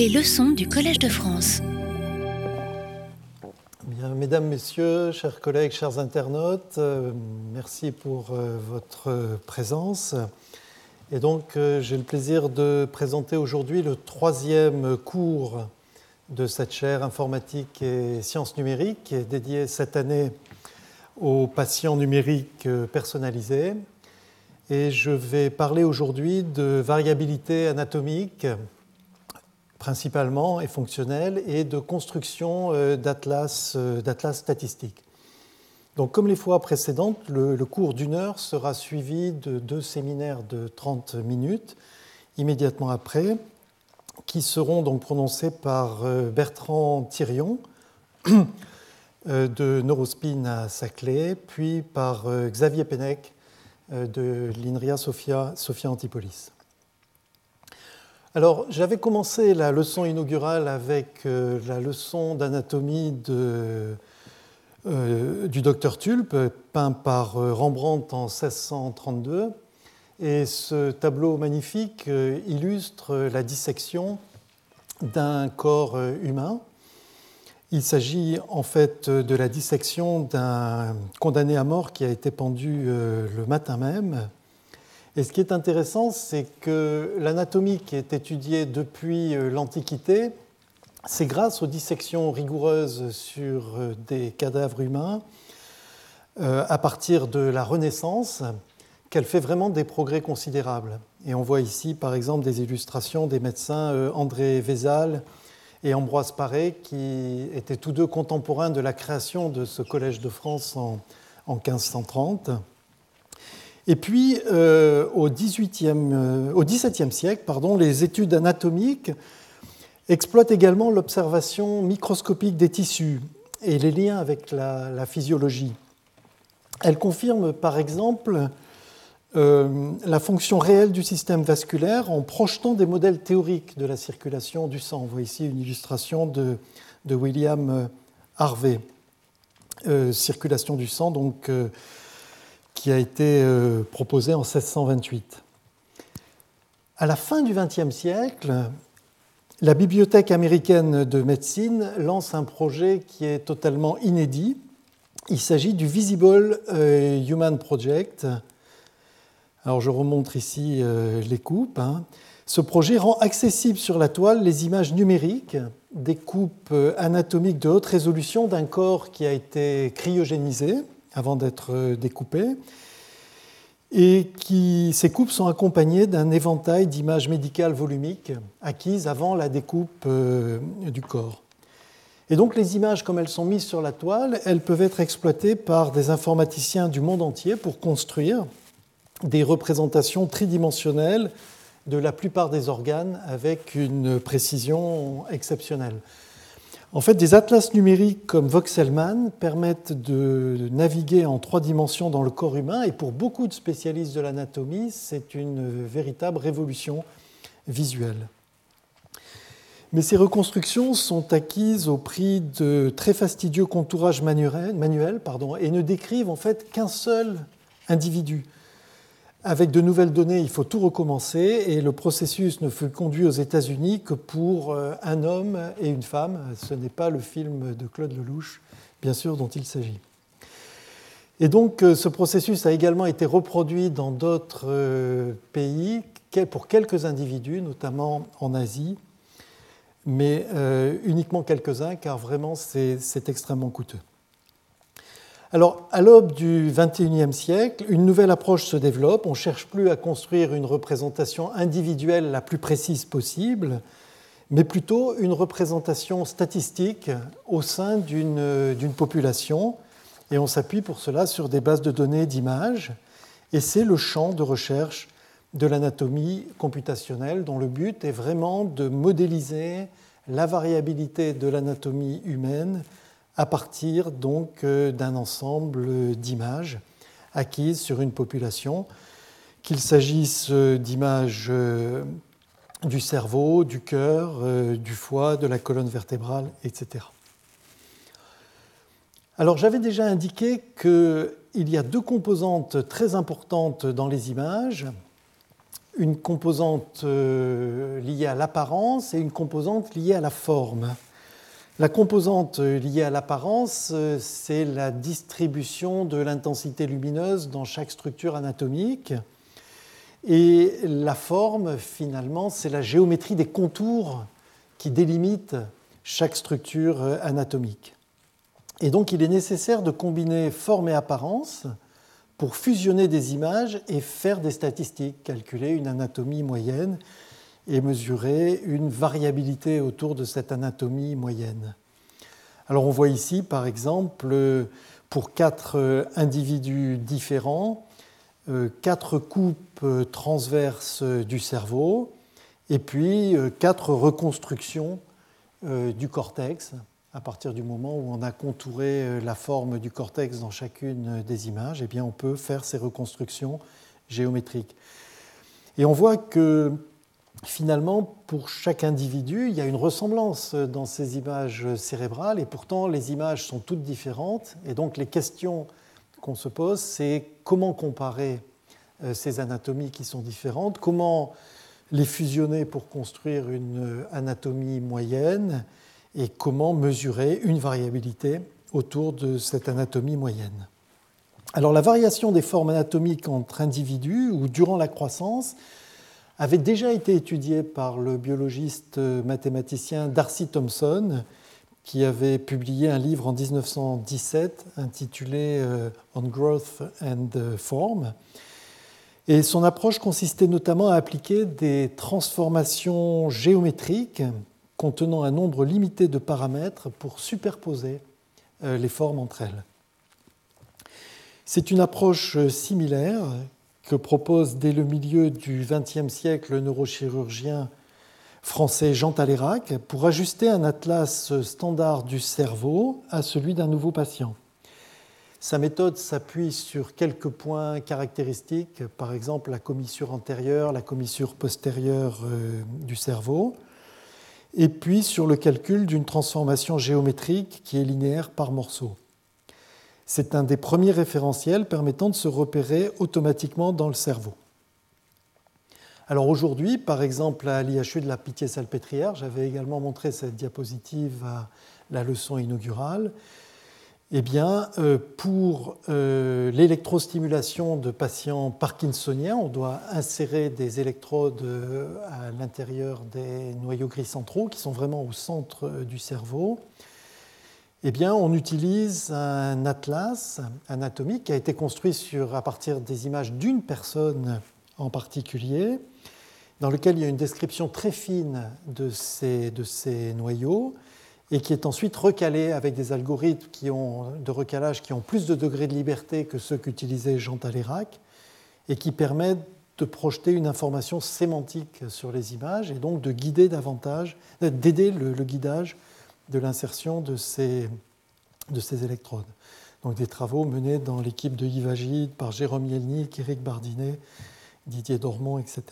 Les leçons du Collège de France. Mesdames, Messieurs, chers collègues, chers internautes, euh, merci pour euh, votre présence. Et donc, euh, j'ai le plaisir de présenter aujourd'hui le troisième cours de cette chaire informatique et sciences numériques, qui est dédiée cette année aux patients numériques personnalisés. Et je vais parler aujourd'hui de variabilité anatomique, principalement et fonctionnelle, et de construction euh, d'atlas statistiques. Donc, comme les fois précédentes, le, cours d'une heure sera suivi de deux séminaires de 30 minutes immédiatement après, qui seront donc prononcés par euh, Bertrand Thirion euh, de Neurospin à Saclay, puis par Xavier Pennec de l'INRIA Sophia Antipolis. Alors, j'avais commencé la leçon inaugurale avec euh, la leçon d'anatomie euh, du docteur Tulpe, peint par euh, Rembrandt en 1632. Et ce tableau magnifique illustre la dissection d'un corps humain. Il s'agit en fait de la dissection d'un condamné à mort qui a été pendu le matin même et ce qui est intéressant, c'est que l'anatomie qui est étudiée depuis euh, l'Antiquité, c'est grâce aux dissections rigoureuses sur euh, des cadavres humains, euh, à partir de la Renaissance, qu'elle fait vraiment des progrès considérables. Et on voit ici, par exemple, des illustrations des médecins André Vézal et Ambroise Paré, qui étaient tous deux contemporains de la création de ce Collège de France en, en 1530. Et puis, euh, au, euh, XVIIe siècle, pardon, les études anatomiques exploitent également l'observation microscopique des tissus et les liens avec la, physiologie. Elles confirment, par exemple, euh, la fonction réelle du système vasculaire en projetant des modèles théoriques de la circulation du sang. On voit ici une illustration de, de William Harvey. circulation du sang, donc qui a été euh, proposé en 1628. À la fin du XXe siècle, la Bibliothèque américaine de médecine lance un projet qui est totalement inédit. Il s'agit du Visible euh, Human Project. Alors je remontre ici euh, les coupes. Hein. Ce projet rend accessible sur la toile les images numériques des coupes anatomiques de haute résolution d'un corps qui a été cryogénisé avant d'être découpé, et qui, ces coupes sont accompagnées d'un éventail d'images médicales volumiques acquises avant la découpe euh, du corps. Et donc les images, comme elles sont mises sur la toile, elles peuvent être exploitées par des informaticiens du monde entier pour construire des représentations tridimensionnelles de la plupart des organes avec une précision exceptionnelle. En fait, des atlas numériques comme Voxelman permettent de naviguer en trois dimensions dans le corps humain et pour beaucoup de spécialistes de l'anatomie, c'est une véritable révolution visuelle. Mais ces reconstructions sont acquises au prix de très fastidieux contourages manuels et ne décrivent en fait qu'un seul individu. Avec de nouvelles données, il faut tout recommencer et le processus ne fut conduit aux États-Unis que pour euh, un homme et une femme. Ce n'est pas le film de Claude Lelouch, bien sûr, dont il s'agit. Et donc euh, ce processus a également été reproduit dans d'autres euh, pays pour quelques individus, notamment en Asie, mais uniquement quelques-uns car vraiment c'est extrêmement coûteux. Alors, à l'aube du XXIe siècle, une nouvelle approche se développe. On ne cherche plus à construire une représentation individuelle la plus précise possible, mais plutôt une représentation statistique au sein d'une population. Et on s'appuie pour cela sur des bases de données d'images. Et c'est le champ de recherche de l'anatomie computationnelle dont le but est vraiment de modéliser la variabilité de l'anatomie humaine à partir donc euh, d'un ensemble d'images acquises sur une population, qu'il s'agisse euh, d'images euh, du cerveau, du cœur, du foie, de la colonne vertébrale, etc. Alors j'avais déjà indiqué qu'il y a deux composantes très importantes dans les images. une composante liée à l'apparence et une composante liée à la forme. La composante liée à l'apparence, c'est la distribution de l'intensité lumineuse dans chaque structure anatomique. Et la forme, finalement, c'est la géométrie des contours qui délimitent chaque structure anatomique. Et donc, il est nécessaire de combiner forme et apparence pour fusionner des images et faire des statistiques, calculer une anatomie moyenne et mesurer une variabilité autour de cette anatomie moyenne. Alors on voit ici, par exemple, pour quatre individus différents, euh, quatre coupes transverses du cerveau et puis euh, quatre reconstructions euh, du cortex à partir du moment où on a contouré la forme du cortex dans chacune des images, eh bien on peut faire ces reconstructions géométriques. Et on voit que finalement, pour chaque individu, il y a une ressemblance dans ces images cérébrales, et pourtant les images sont toutes différentes, et donc les questions qu'on se pose, c'est comment comparer euh, ces anatomies qui sont différentes, comment les fusionner pour construire une anatomie moyenne, et comment mesurer une variabilité autour de cette anatomie moyenne. Alors la variation des formes anatomiques entre individus ou durant la croissance avait déjà été étudiée par le biologiste mathématicien Darcy Thompson, qui avait publié un livre en 1917 intitulé euh, On Growth and Form. Et son approche consistait notamment à appliquer des transformations géométriques contenant un nombre limité de paramètres pour superposer euh, les formes entre elles. C'est une approche similaire que propose dès le milieu du XXe siècle le neurochirurgien français Jean Talérac pour ajuster un atlas standard du cerveau à celui d'un nouveau patient. Sa méthode s'appuie sur quelques points caractéristiques, par exemple la commissure antérieure, la commissure postérieure euh, du cerveau, et puis sur le calcul d'une transformation géométrique qui est linéaire par morceau. C'est un des premiers référentiels permettant de se repérer automatiquement dans le cerveau. Alors aujourd'hui, par exemple, à l'IHU de la Pitié-Salpêtrière, j'avais également montré cette diapositive à la leçon inaugurale. Eh bien, euh, pour euh, l'électrostimulation de patients parkinsoniens, on doit insérer des électrodes euh, à l'intérieur des noyaux gris centraux qui sont vraiment au centre du cerveau. Eh bien, on utilise un atlas anatomique qui a été construit sur, à partir des images d'une personne en particulier, dans lequel il y a une description très fine de ces, noyaux et qui est ensuite recalé avec des algorithmes qui ont, de recalage qui ont plus de degrés de liberté que ceux qu'utilisait Jean Talérac et qui permettent de projeter une information sémantique sur les images et donc de guider davantage, d'aider le guidage de l'insertion de ces, de ces électrodes. Donc des travaux menés dans l'équipe de Yves par Jérôme Yelnik, Éric Bardinet, Didier Dormont, etc.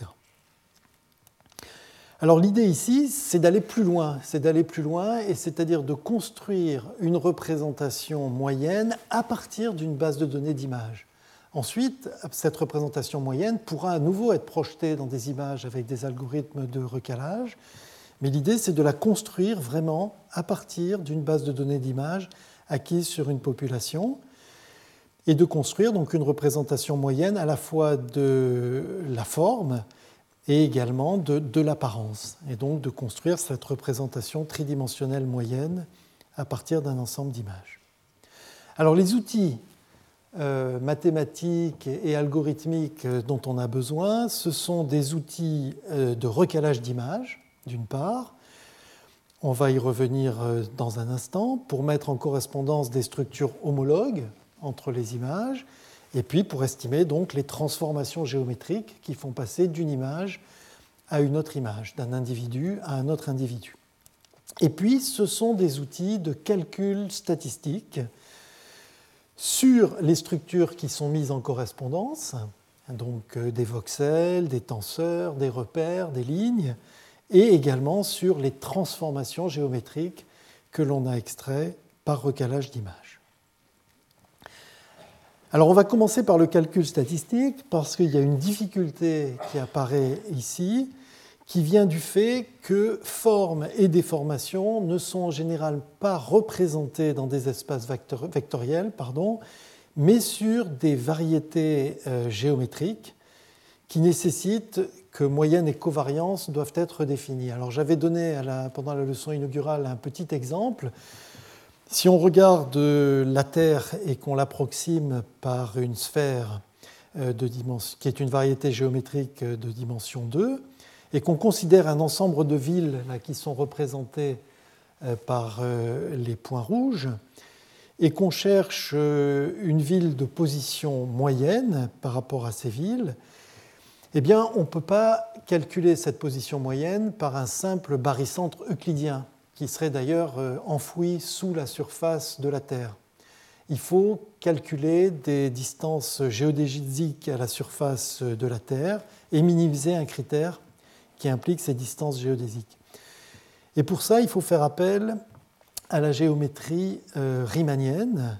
Alors l'idée ici, c'est d'aller plus loin, c'est d'aller plus loin, et c'est-à-dire de construire une représentation moyenne à partir d'une base de données d'images. Ensuite, cette représentation moyenne pourra à nouveau être projetée dans des images avec des algorithmes de recalage, mais l'idée, c'est de la construire vraiment à partir d'une base de données d'images acquise sur une population et de construire donc une représentation moyenne à la fois de la forme et également de, l'apparence, et donc de construire cette représentation tridimensionnelle moyenne à partir d'un ensemble d'images. Alors les outils euh, mathématiques et algorithmiques dont on a besoin, ce sont des outils euh, de recalage d'images, d'une part. On va y revenir euh, dans un instant pour mettre en correspondance des structures homologues entre les images et puis pour estimer donc les transformations géométriques qui font passer d'une image à une autre image, d'un individu à un autre individu. Et puis ce sont des outils de calcul statistique sur les structures qui sont mises en correspondance, donc euh, des voxels, des tenseurs, des repères, des lignes, et également sur les transformations géométriques que l'on a extraites par recalage d'images. Alors on va commencer par le calcul statistique parce qu'il y a une difficulté qui apparaît ici qui vient du fait que forme et déformation ne sont en général pas représentées dans des espaces vectoriels, mais sur des variétés euh, géométriques qui nécessitent que moyenne et covariance doivent être définies. Alors j'avais donné pendant la leçon inaugurale un petit exemple. Si on regarde la Terre et qu'on l'approxime par une sphère euh, qui est une variété géométrique de dimension 2, et qu'on considère un ensemble de villes là, qui sont représentées euh, par euh, les points rouges, et qu'on cherche une ville de position moyenne par rapport à ces villes, eh bien, on ne peut pas calculer cette position moyenne par un simple barycentre euclidien qui serait d'ailleurs euh, enfoui sous la surface de la Terre. Il faut calculer des distances géodésiques à la surface de la Terre et minimiser un critère qui implique ces distances géodésiques. Et pour ça, il faut faire appel à la géométrie euh, riemannienne.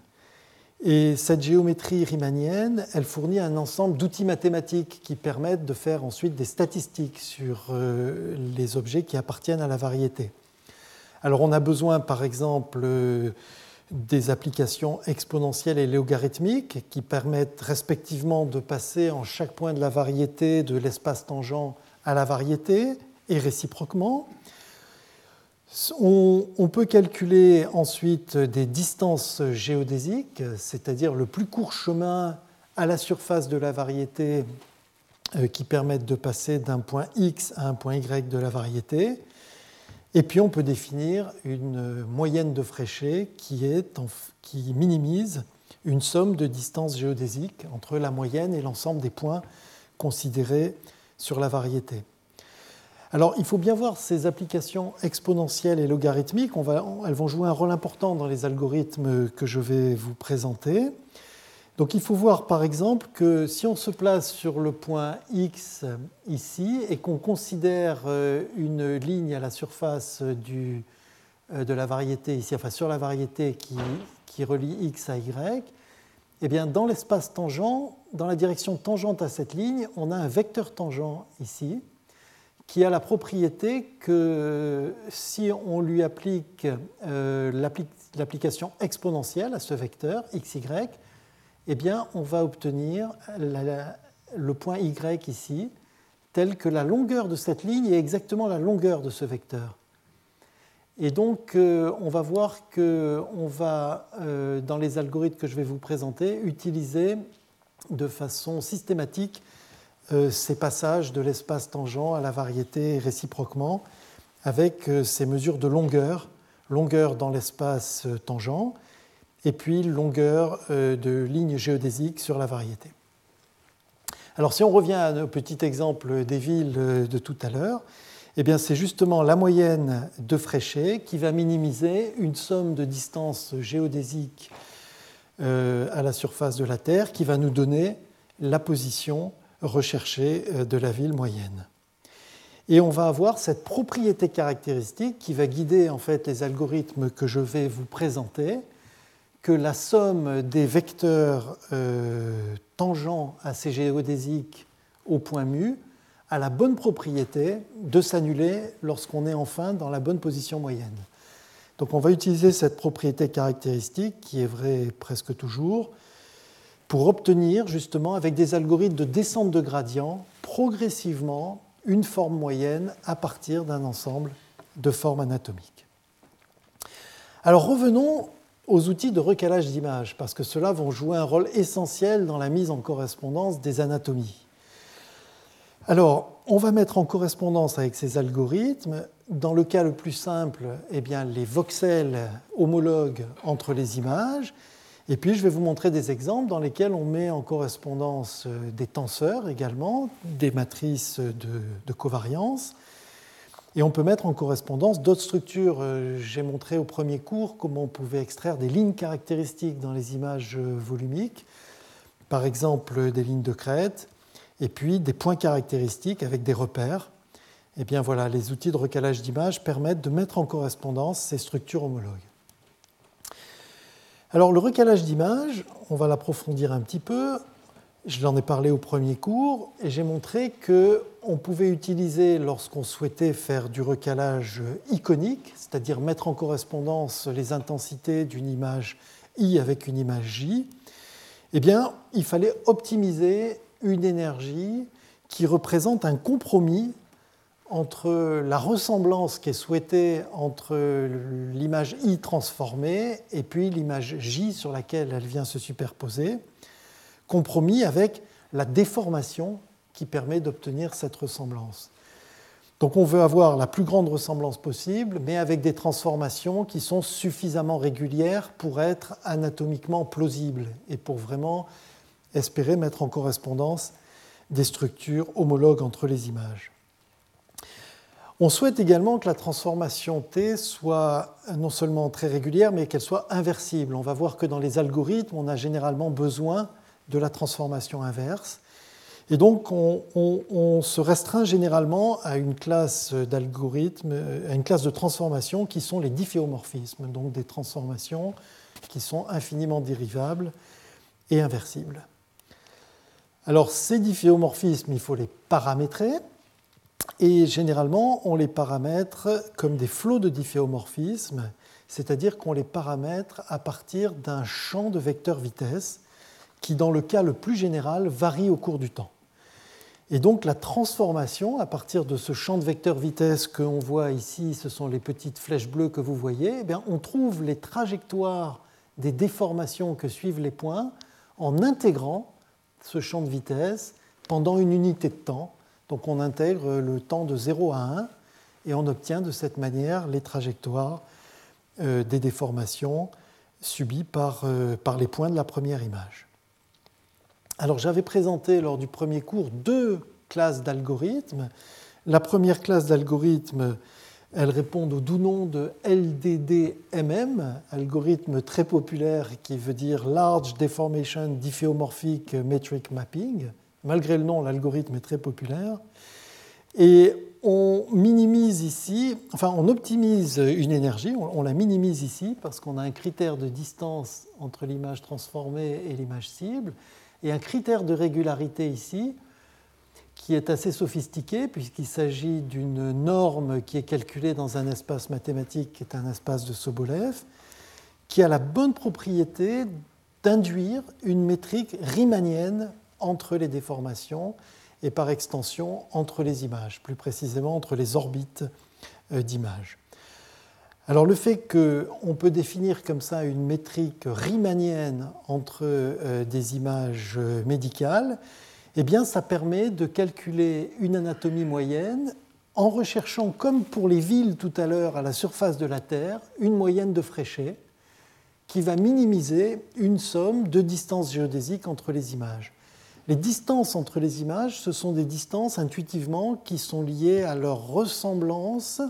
Et cette géométrie riemannienne, elle fournit un ensemble d'outils mathématiques qui permettent de faire ensuite des statistiques sur euh, les objets qui appartiennent à la variété. Alors on a besoin par exemple euh, des applications exponentielles et logarithmiques qui permettent respectivement de passer en chaque point de la variété de l'espace tangent à la variété et réciproquement. On, peut calculer ensuite des distances géodésiques, c'est-à-dire le plus court chemin à la surface de la variété euh, qui permettent de passer d'un point x à un point y de la variété. Et puis on peut définir une moyenne de Fréchet qui, minimise une somme de distances géodésiques entre la moyenne et l'ensemble des points considérés sur la variété. Alors il faut bien voir ces applications exponentielles et logarithmiques. elles vont jouer un rôle important dans les algorithmes que je vais vous présenter. Donc il faut voir par exemple que si on se place sur le point X ici et qu'on considère euh, une ligne à la surface euh, de la variété ici, enfin sur la variété qui, qui relie X à Y, eh bien dans l'espace tangent, dans la direction tangente à cette ligne, on a un vecteur tangent ici qui a la propriété que si on lui applique euh, l'application exponentielle à ce vecteur xy, eh bien, on va obtenir le point y ici, tel que la longueur de cette ligne est exactement la longueur de ce vecteur. Et donc, euh, on va voir qu'on va, euh, dans les algorithmes que je vais vous présenter, utiliser de façon systématique ces passages de l'espace tangent à la variété réciproquement, avec ces mesures de longueur, longueur dans l'espace tangent, et puis longueur euh, de ligne géodésique sur la variété. Alors si on revient à nos petits exemples des villes euh, de tout à l'heure, eh bien c'est justement la moyenne de Fréchet qui va minimiser une somme de distance géodésique euh, à la surface de la Terre qui va nous donner la position recherchée de la ville moyenne. Et on va avoir cette propriété caractéristique qui va guider en fait les algorithmes que je vais vous présenter que la somme des vecteurs euh, tangents à ces géodésiques au point mu a la bonne propriété de s'annuler lorsqu'on est enfin dans la bonne position moyenne. Donc on va utiliser cette propriété caractéristique, qui est vraie presque toujours, pour obtenir justement avec des algorithmes de descente de gradient progressivement une forme moyenne à partir d'un ensemble de formes anatomiques. Alors revenons aux outils de recalage d'images, parce que ceux-là vont jouer un rôle essentiel dans la mise en correspondance des anatomies. Alors, on va mettre en correspondance avec ces algorithmes, dans le cas le plus simple, eh bien, les voxels homologues entre les images, et puis je vais vous montrer des exemples dans lesquels on met en correspondance euh, des tenseurs également, des matrices de, covariance, et on peut mettre en correspondance d'autres structures. Euh, j'ai montré au premier cours comment on pouvait extraire des lignes caractéristiques dans les images euh, volumiques, par exemple des lignes de crête, et puis des points caractéristiques avec des repères. Et eh bien voilà, les outils de recalage d'images permettent de mettre en correspondance ces structures homologues. Alors le recalage d'image, on va l'approfondir un petit peu. Je l'en ai parlé au premier cours et j'ai montré qu'on pouvait utiliser, lorsqu'on souhaitait faire du recalage iconique, c'est-à-dire mettre en correspondance les intensités d'une image I avec une image J, eh bien, il fallait optimiser une énergie qui représente un compromis entre la ressemblance qui est souhaitée entre l'image I transformée et puis l'image J sur laquelle elle vient se superposer, compromis avec la déformation qui permet d'obtenir cette ressemblance. Donc on veut avoir la plus grande ressemblance possible, mais avec des transformations qui sont suffisamment régulières pour être anatomiquement plausibles et pour vraiment espérer mettre en correspondance des structures homologues entre les images. On souhaite également que la transformation T soit non seulement très régulière, mais qu'elle soit inversible. On va voir que dans les algorithmes, on a généralement besoin de la transformation inverse. Et donc, on, se restreint généralement à une classe d'algorithmes, à une classe de transformations qui sont les difféomorphismes, donc des transformations qui sont infiniment dérivables et inversibles. Alors, ces difféomorphismes, il faut les paramétrer. Et généralement, on les paramètre comme des flots de difféomorphisme, c'est-à-dire qu'on les paramètre à partir d'un champ de vecteur vitesse qui, dans le cas le plus général, varie au cours du temps. Et donc la transformation, à partir de ce champ de vecteur vitesse que l'on voit ici, ce sont les petites flèches bleues que vous voyez, eh bien, on trouve les trajectoires des déformations que suivent les points en intégrant ce champ de vitesse pendant une unité de temps donc on intègre le temps de 0 à 1 et on obtient de cette manière les trajectoires euh, des déformations subies euh, par, les points de la première image. Alors j'avais présenté lors du premier cours deux classes d'algorithmes. La première classe d'algorithmes, elle répond au doux nom de LDDMM, algorithme très populaire qui veut dire Large Deformation Diffeomorphic Metric Mapping. Malgré le nom, l'algorithme est très populaire. Et on minimise ici, enfin on optimise une énergie, on, la minimise ici parce qu'on a un critère de distance entre l'image transformée et l'image cible, et un critère de régularité ici qui est assez sophistiqué puisqu'il s'agit d'une norme qui est calculée dans un espace mathématique qui est un espace de Sobolev, qui a la bonne propriété d'induire une métrique riemannienne entre les déformations et par extension entre les images, plus précisément entre les orbites euh, d'images. Alors le fait qu'on peut définir comme ça une métrique riemannienne entre euh, des images euh, médicales, eh bien ça permet de calculer une anatomie moyenne en recherchant, comme pour les villes tout à l'heure à la surface de la Terre, une moyenne de Fréchet qui va minimiser une somme de distances géodésiques entre les images. Les distances entre les images, ce sont des distances intuitivement qui sont liées à leur ressemblance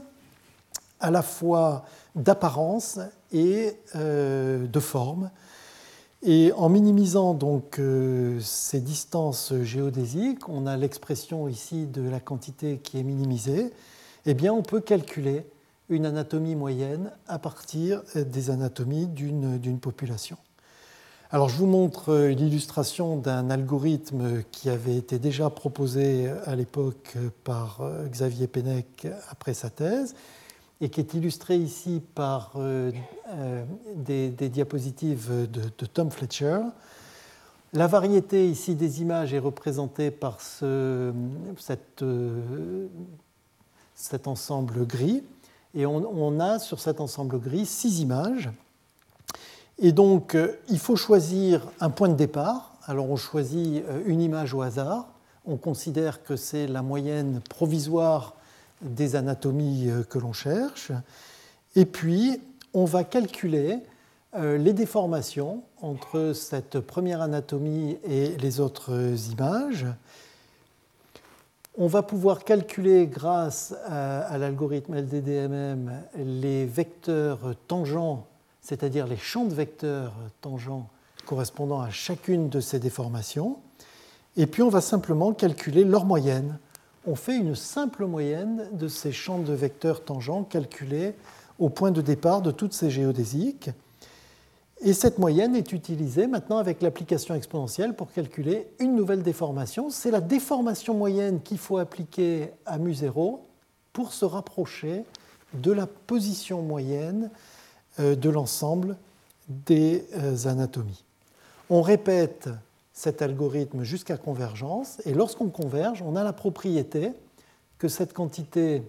à la fois d'apparence et euh, de forme. Et en minimisant donc euh, ces distances géodésiques, on a l'expression ici de la quantité qui est minimisée, eh on peut calculer une anatomie moyenne à partir des anatomies d'une population. Alors je vous montre euh, l'illustration d'un algorithme qui avait été déjà proposé à l'époque par euh, Xavier Pennec après sa thèse et qui est illustré ici par euh, des, diapositives de, Tom Fletcher. La variété ici des images est représentée par ce, cet ensemble gris et on a sur cet ensemble gris six images et donc, euh, il faut choisir un point de départ. Alors, on choisit euh, une image au hasard. On considère que c'est la moyenne provisoire des anatomies euh, que l'on cherche. Et puis, on va calculer les déformations entre cette première anatomie et les autres images. On va pouvoir calculer grâce à, l'algorithme LDDMM les vecteurs tangents c'est-à-dire les champs de vecteurs tangents correspondant à chacune de ces déformations. Et puis on va simplement calculer leur moyenne. On fait une simple moyenne de ces champs de vecteurs tangents calculés au point de départ de toutes ces géodésiques. Et cette moyenne est utilisée maintenant avec l'application exponentielle pour calculer une nouvelle déformation. C'est la déformation moyenne qu'il faut appliquer à mu0 pour se rapprocher de la position moyenne de l'ensemble des euh, anatomies. On répète cet algorithme jusqu'à convergence, et lorsqu'on converge, on a la propriété que cette quantité,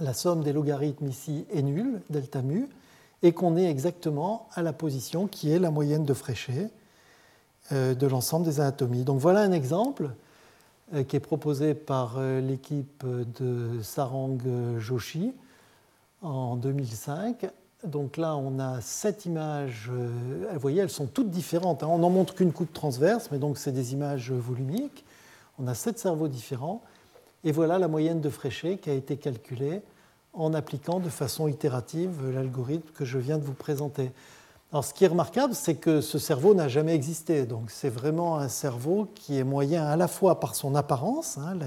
la somme des logarithmes ici, est nulle, delta mu, et qu'on est exactement à la position qui est la moyenne de Fréchet euh, de l'ensemble des anatomies. Donc voilà un exemple qui est proposé par l'équipe de Sarang Joshi en 2005 donc là, on a sept images. Euh, vous voyez, elles sont toutes différentes. Hein. On n'en montre qu'une coupe transverse, mais donc c'est des images volumiques. On a sept cerveaux différents. Et voilà la moyenne de Fréchet qui a été calculée en appliquant de façon itérative l'algorithme que je viens de vous présenter. Alors, ce qui est remarquable, c'est que ce cerveau n'a jamais existé. Donc, c'est vraiment un cerveau qui est moyen à la fois par son apparence, hein,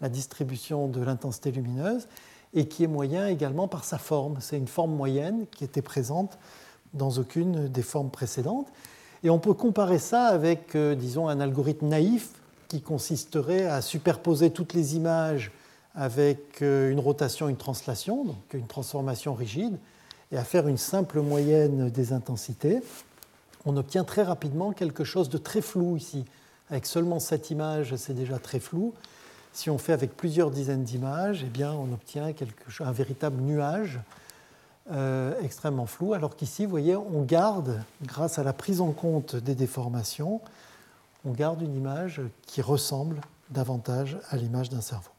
la distribution de l'intensité lumineuse, et qui est moyen également par sa forme. C'est une forme moyenne qui était présente dans aucune des formes précédentes. Et on peut comparer ça avec, euh, disons, un algorithme naïf qui consisterait à superposer toutes les images avec euh, une rotation, une translation, donc une transformation rigide, et à faire une simple moyenne des intensités. On obtient très rapidement quelque chose de très flou ici. Avec seulement cette image, c'est déjà très flou. Si on fait avec plusieurs dizaines d'images, eh on obtient un véritable nuage euh, extrêmement flou, alors qu'ici, vous voyez, on garde, grâce à la prise en compte des déformations, on garde une image qui ressemble davantage à l'image d'un cerveau.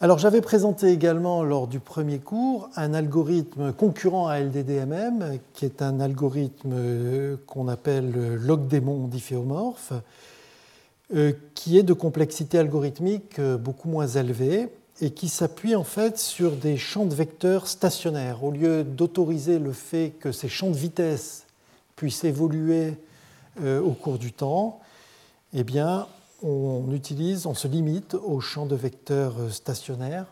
Alors j'avais présenté également lors du premier cours un algorithme concurrent à LDDMM, qui est un algorithme qu'on appelle log-démon difféomorphe, euh, qui est de complexité algorithmique euh, beaucoup moins élevée et qui s'appuie en fait sur des champs de vecteurs stationnaires. Au lieu d'autoriser le fait que ces champs de vitesse puissent évoluer euh, au cours du temps, eh bien, on utilise, on se limite aux champs de vecteurs stationnaires,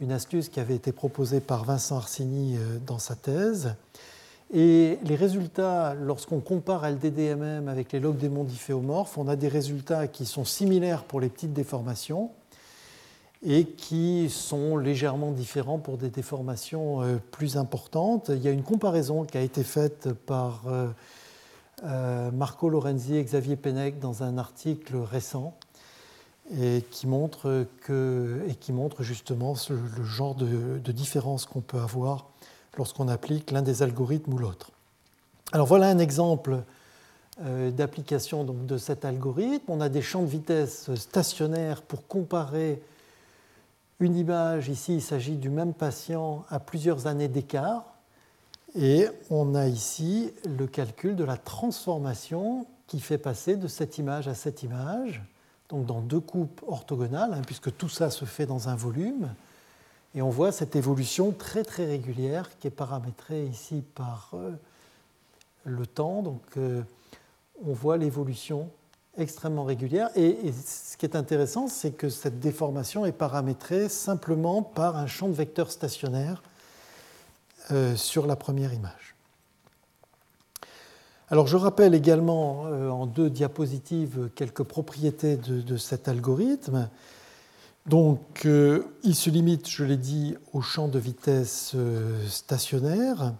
une astuce qui avait été proposée par Vincent Arsini dans sa thèse. Et les résultats, lorsqu'on compare LDDMM avec les logs des mondes difféomorphes, on a des résultats qui sont similaires pour les petites déformations et qui sont légèrement différents pour des déformations euh, plus importantes. Il y a une comparaison qui a été faite par euh, euh, Marco Lorenzi et Xavier Pennec dans un article récent et qui montre, que, et qui montre justement le genre de différence qu'on peut avoir lorsqu'on applique l'un des algorithmes ou l'autre. Alors voilà un exemple euh, d'application de cet algorithme. On a des champs de vitesse stationnaires pour comparer une image. Ici, il s'agit du même patient à plusieurs années d'écart. Et on a ici le calcul de la transformation qui fait passer de cette image à cette image, donc dans deux coupes orthogonales, hein, puisque tout ça se fait dans un volume. Et on voit cette évolution très très régulière qui est paramétrée ici par euh, le temps. Donc euh, on voit l'évolution extrêmement régulière. Et, ce qui est intéressant, c'est que cette déformation est paramétrée simplement par un champ de vecteurs stationnaire euh, sur la première image. Alors je rappelle également en deux diapositives quelques propriétés de cet algorithme. Donc, euh, il se limite, je l'ai dit, au champ de vitesse euh, stationnaire.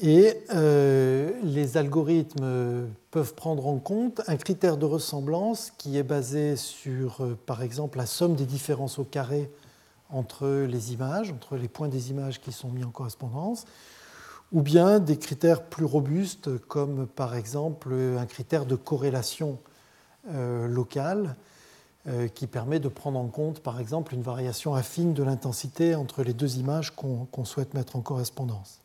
Et euh, les algorithmes peuvent prendre en compte un critère de ressemblance qui est basé sur, par exemple, la somme des différences au carré entre les images, entre les points des images qui sont mis en correspondance, ou bien des critères plus robustes comme, par exemple, un critère de corrélation locale qui permet de prendre en compte, par exemple, une variation affine de l'intensité entre les deux images qu'on souhaite mettre en correspondance.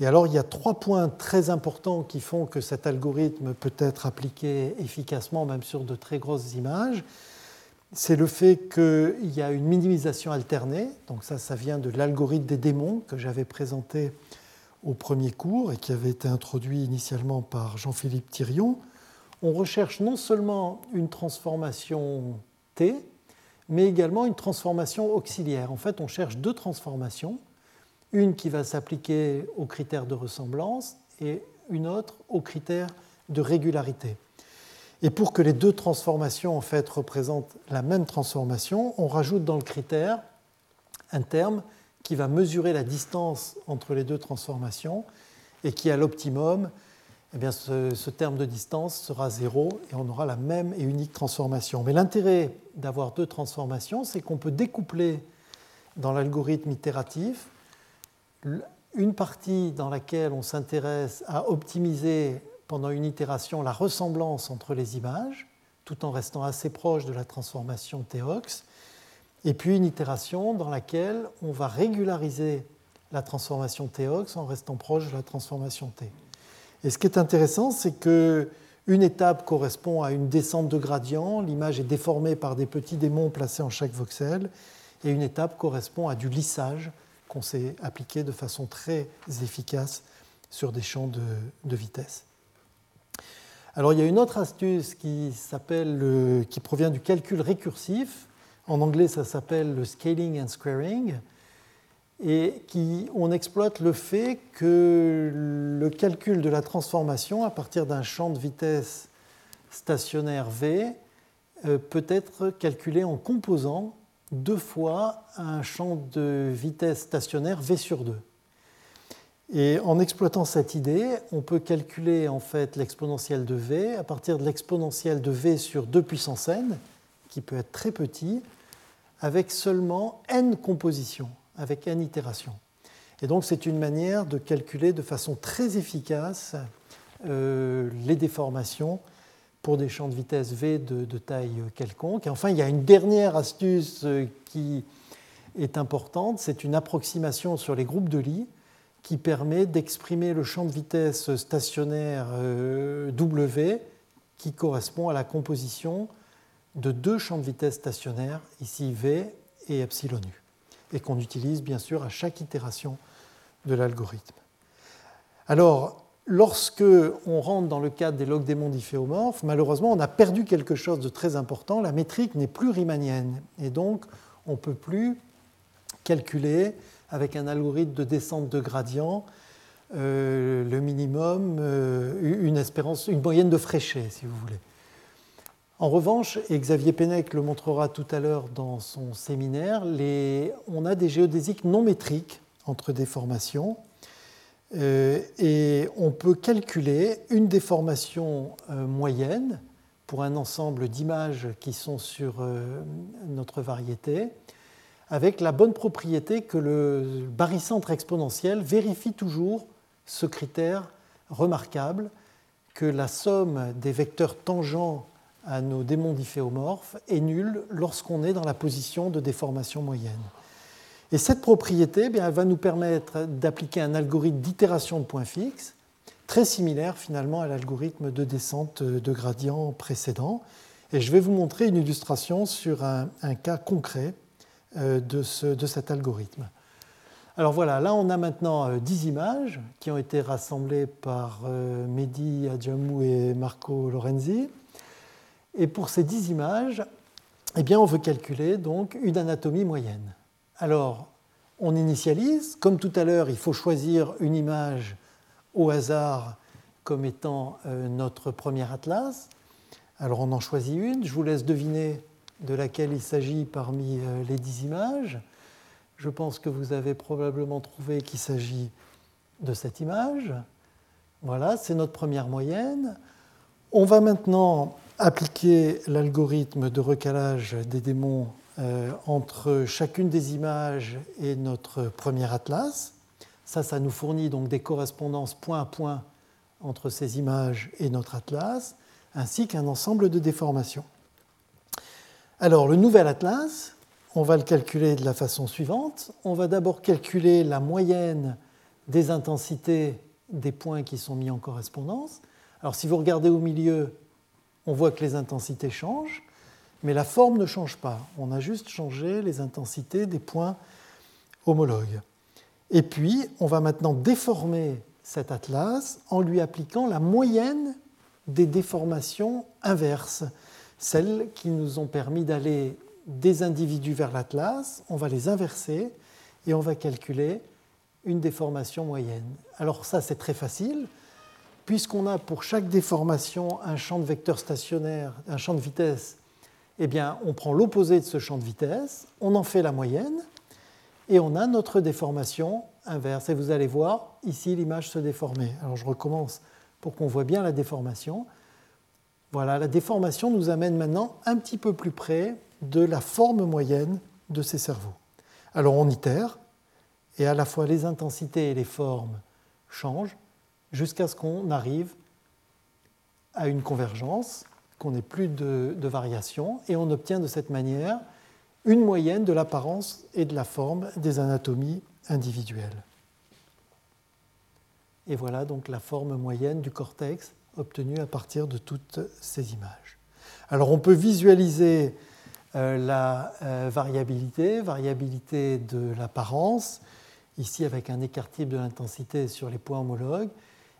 Et alors, il y a trois points très importants qui font que cet algorithme peut être appliqué efficacement, même sur de très grosses images. C'est le fait qu'il y a une minimisation alternée, donc ça, ça vient de l'algorithme des démons que j'avais présenté au premier cours et qui avait été introduit initialement par Jean-Philippe Thirion on recherche non seulement une transformation T, mais également une transformation auxiliaire. En fait, on cherche deux transformations. une qui va s'appliquer aux critères de ressemblance et une autre aux critères de régularité. Et pour que les deux transformations en fait représentent la même transformation, on rajoute dans le critère un terme qui va mesurer la distance entre les deux transformations et qui, à l'optimum, eh bien, ce, terme de distance sera zéro et on aura la même et unique transformation. Mais l'intérêt d'avoir deux transformations, c'est qu'on peut découpler dans l'algorithme itératif une partie dans laquelle on s'intéresse à optimiser pendant une itération la ressemblance entre les images, tout en restant assez proche de la transformation Théox, et puis une itération dans laquelle on va régulariser la transformation Théox en restant proche de la transformation T. Et ce qui est intéressant, c'est que une étape correspond à une descente de gradient, l'image est déformée par des petits démons placés en chaque voxel, et une étape correspond à du lissage qu'on s'est appliqué de façon très efficace sur des champs de, vitesse. Alors il y a une autre astuce qui, qui provient du calcul récursif. En anglais, ça s'appelle le scaling and squaring et qui, on exploite le fait que le calcul de la transformation à partir d'un champ de vitesse stationnaire V euh, peut être calculé en composant deux fois un champ de vitesse stationnaire V sur 2. Et en exploitant cette idée, on peut calculer en fait l'exponentielle de V à partir de l'exponentielle de V sur 2 puissance n, qui peut être très petit, avec seulement n compositions avec n itérations. Et donc c'est une manière de calculer de façon très efficace euh, les déformations pour des champs de vitesse v de, taille quelconque. Et enfin, il y a une dernière astuce euh, qui est importante, c'est une approximation sur les groupes de Lie qui permet d'exprimer le champ de vitesse stationnaire euh, W qui correspond à la composition de deux champs de vitesse stationnaires, ici V et epsilon u et qu'on utilise bien sûr à chaque itération de l'algorithme. Alors, lorsque on rentre dans le cadre des logs démons difféomorphes, malheureusement, on a perdu quelque chose de très important. La métrique n'est plus riemannienne et donc on ne peut plus calculer avec un algorithme de descente de gradient euh, le minimum, euh, une, espérance, une moyenne de Fréchet, si vous voulez. En revanche, et Xavier Pennec le montrera tout à l'heure dans son séminaire, on a des géodésiques non métriques entre déformations euh, et on peut calculer une déformation euh, moyenne pour un ensemble d'images qui sont sur euh, notre variété avec la bonne propriété que le barycentre exponentiel vérifie toujours ce critère remarquable que la somme des vecteurs tangents à nos démons difféomorphes est nul lorsqu'on est dans la position de déformation moyenne. Et cette propriété eh bien, va nous permettre d'appliquer un algorithme d'itération de points fixes, très similaire finalement à l'algorithme de descente de gradient précédent. Et je vais vous montrer une illustration sur un, cas concret euh, de, ce, de, cet algorithme. Alors voilà, là on a maintenant 10 euh, images qui ont été rassemblées par euh, Mehdi Adjamou et Marco Lorenzi. Et pour ces 10 images, eh bien, on veut calculer donc une anatomie moyenne. Alors, on initialise. Comme tout à l'heure, il faut choisir une image au hasard comme étant euh, notre premier atlas. Alors, on en choisit une. Je vous laisse deviner de laquelle il s'agit parmi euh, les 10 images. Je pense que vous avez probablement trouvé qu'il s'agit de cette image. Voilà, c'est notre première moyenne. On va maintenant appliquer l'algorithme de recalage des démons euh, entre chacune des images et notre premier atlas. Ça, ça nous fournit donc des correspondances point à point entre ces images et notre atlas, ainsi qu'un ensemble de déformations. Alors, le nouvel atlas, on va le calculer de la façon suivante. On va d'abord calculer la moyenne des intensités des points qui sont mis en correspondance. Alors, si vous regardez au milieu, on voit que les intensités changent, mais la forme ne change pas. On a juste changé les intensités des points homologues. Et puis, on va maintenant déformer cet atlas en lui appliquant la moyenne des déformations inverses, celles qui nous ont permis d'aller des individus vers l'atlas. On va les inverser et on va calculer une déformation moyenne. Alors ça, c'est très facile, puisqu'on a pour chaque déformation un champ de vecteur stationnaire, un champ de vitesse, eh bien, on prend l'opposé de ce champ de vitesse, on en fait la moyenne, et on a notre déformation inverse. Et vous allez voir ici l'image se déformer. Alors je recommence pour qu'on voit bien la déformation. Voilà, la déformation nous amène maintenant un petit peu plus près de la forme moyenne de ces cerveaux. Alors on itère, et à la fois les intensités et les formes changent jusqu'à ce qu'on arrive à une convergence, qu'on n'ait plus de, variation, et on obtient de cette manière une moyenne de l'apparence et de la forme des anatomies individuelles. Et voilà donc la forme moyenne du cortex obtenue à partir de toutes ces images. Alors on peut visualiser euh, la euh, variabilité, variabilité de l'apparence, ici avec un écart de l'intensité sur les points homologues,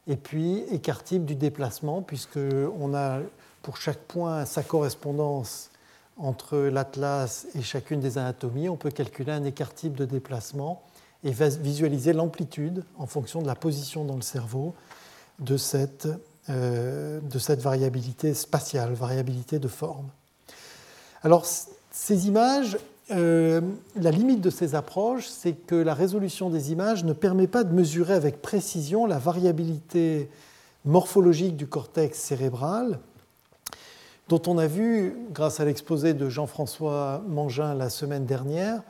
et puis écart type du déplacement, puisqu'on a pour chaque point sa correspondance entre l'atlas et chacune des anatomies. On peut calculer un écart type de déplacement et visualiser l'amplitude en fonction de la position dans le cerveau de cette, euh, de cette variabilité spatiale, variabilité de forme. Alors, ces images, euh, la limite de ces approches, c'est que la résolution des images ne permet pas de mesurer avec précision la variabilité morphologique du cortex cérébral, dont on a vu, grâce à l'exposé de Jean-François Mangin la semaine dernière,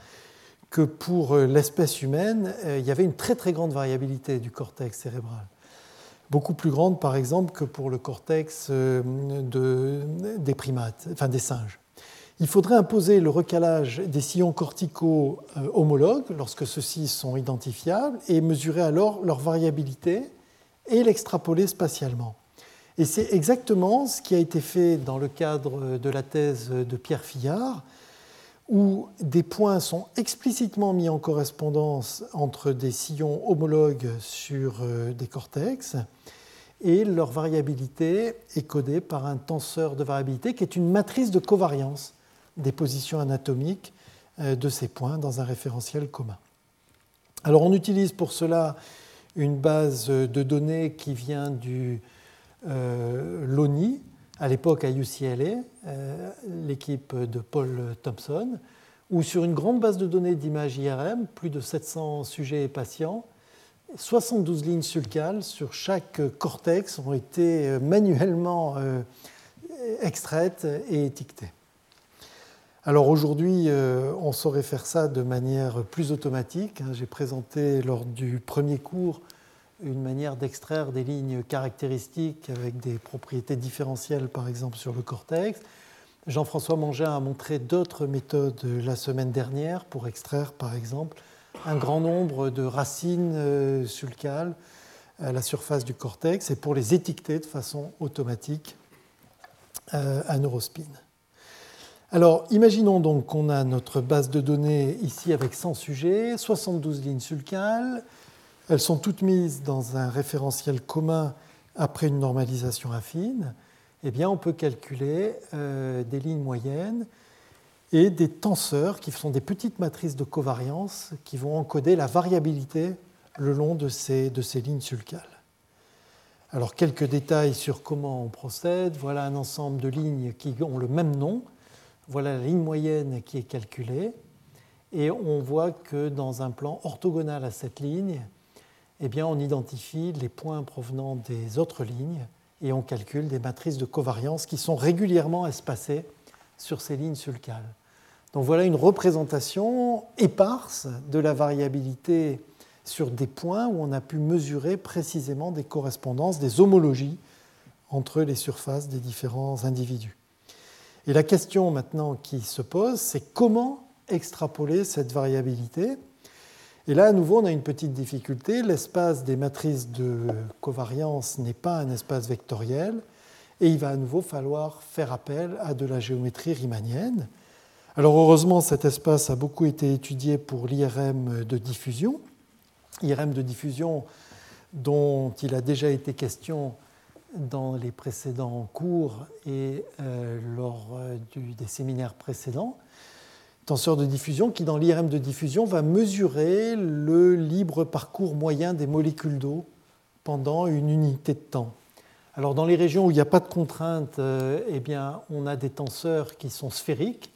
que pour l'espèce humaine, euh, il y avait une très très grande variabilité du cortex cérébral. Beaucoup plus grande, par exemple, que pour le cortex euh, des primates, enfin des singes il faudrait imposer le recalage des sillons corticaux euh, homologues lorsque ceux-ci sont identifiables et mesurer alors leur variabilité et l'extrapoler spatialement. Et c'est exactement ce qui a été fait dans le cadre de la thèse de Pierre Fillard, où des points sont explicitement mis en correspondance entre des sillons homologues sur euh, des cortex, et leur variabilité est codée par un tenseur de variabilité qui est une matrice de covariance des positions anatomiques euh, de ces points dans un référentiel commun. Alors on utilise pour cela une base de données qui vient du euh, LONI, à l'époque à UCLA, euh, l'équipe de Paul Thompson, où sur une grande base de données d'images IRM, plus de 700 sujets et patients, 72 lignes sulcales sur chaque cortex ont été manuellement extraites et étiquetées. Alors aujourd'hui, euh, on saurait faire ça de manière plus automatique. Hein. J'ai présenté lors du premier cours une manière d'extraire des lignes caractéristiques avec des propriétés différentielles, par exemple, sur le cortex. Jean-François Mangin a montré d'autres méthodes la semaine dernière pour extraire, par exemple, un grand nombre de racines euh, sulcales à la surface du cortex et pour les étiqueter de façon automatique euh, à neurospin. Alors, imaginons donc qu'on a notre base de données ici avec 100 sujets, 72 lignes sulcales. Elles sont toutes mises dans un référentiel commun après une normalisation affine. Eh bien, on peut calculer euh, des lignes moyennes et des tenseurs qui sont des petites matrices de covariance qui vont encoder la variabilité le long de ces, de ces lignes sulcales. Alors, quelques détails sur comment on procède. Voilà un ensemble de lignes qui ont le même nom voilà la ligne moyenne qui est calculée. Et on voit que dans un plan orthogonal à cette ligne, eh on identifie les points provenant des autres lignes et on calcule des matrices de covariance qui sont régulièrement espacées sur ces lignes sulcales. Donc voilà une représentation éparse de la variabilité sur des points où on a pu mesurer précisément des correspondances, des homologies entre les surfaces des différents individus. Et la question maintenant qui se pose, c'est comment extrapoler cette variabilité? Et là, à nouveau, on a une petite difficulté. L'espace des matrices de covariance n'est pas un espace vectoriel, et il va à nouveau falloir faire appel à de la géométrie riemannienne. Alors heureusement, cet espace a beaucoup été étudié pour l'IRM de diffusion, IRM de diffusion dont il a déjà été question dans les précédents cours et euh, lors euh, des séminaires précédents, tenseur de diffusion qui, dans l'IRM de diffusion, va mesurer le libre parcours moyen des molécules d'eau pendant une unité de temps. Alors, dans les régions où il n'y a pas de contrainte, euh, eh bien, on a des tenseurs qui sont sphériques,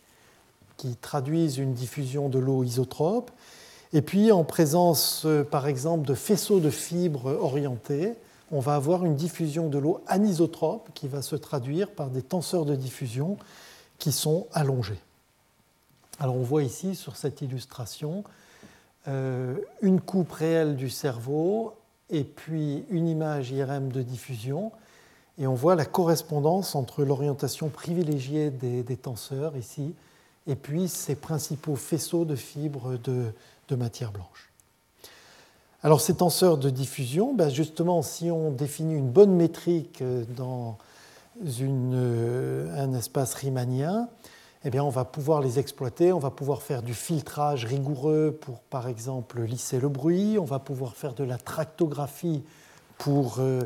qui traduisent une diffusion de l'eau isotrope. Et puis, en présence, par exemple, de faisceaux de fibres orientés, on va avoir une diffusion de l'eau anisotrope qui va se traduire par des tenseurs de diffusion qui sont allongés. Alors, on voit ici sur cette illustration euh, une coupe réelle du cerveau et puis une image IRM de diffusion. Et on voit la correspondance entre l'orientation privilégiée des, tenseurs ici et puis ces principaux faisceaux de fibres de matière blanche. Alors ces tenseurs de diffusion, ben justement, si on définit une bonne métrique euh, dans euh, un espace riemanien, eh bien, on va pouvoir les exploiter, on va pouvoir faire du filtrage rigoureux pour, par exemple, lisser le bruit, on va pouvoir faire de la tractographie pour euh,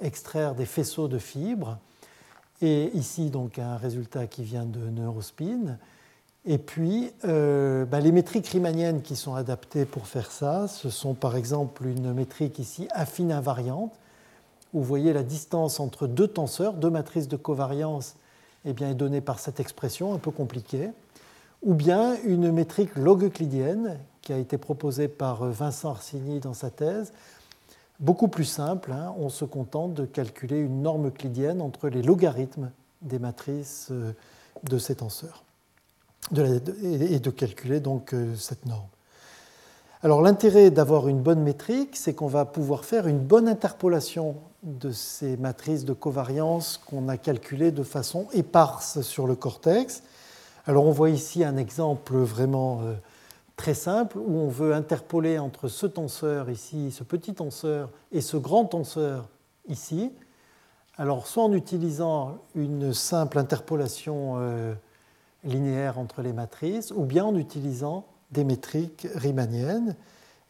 extraire des faisceaux de fibres. Et ici, donc, un résultat qui vient de Neurospin. Et puis, euh, bah, les métriques riemanniennes qui sont adaptées pour faire ça, ce sont par exemple une métrique ici affine invariante, où vous voyez la distance entre deux tenseurs, deux matrices de covariance, eh bien, est donnée par cette expression un peu compliquée, ou bien une métrique log-euclidienne qui a été proposée par Vincent Arsini dans sa thèse, beaucoup plus simple. Hein. on se contente de calculer une norme euclidienne entre les logarithmes des matrices euh, de ces tenseurs et de calculer donc euh, cette norme. Alors l'intérêt d'avoir une bonne métrique, c'est qu'on va pouvoir faire une bonne interpolation de ces matrices de covariance qu'on a calculées de façon éparse sur le cortex. Alors on voit ici un exemple vraiment euh, très simple où on veut interpoler entre ce tenseur ici, ce petit tenseur, et ce grand tenseur ici. Alors soit en utilisant une simple interpolation euh, linéaire entre les matrices, ou bien en utilisant des métriques riemanniennes.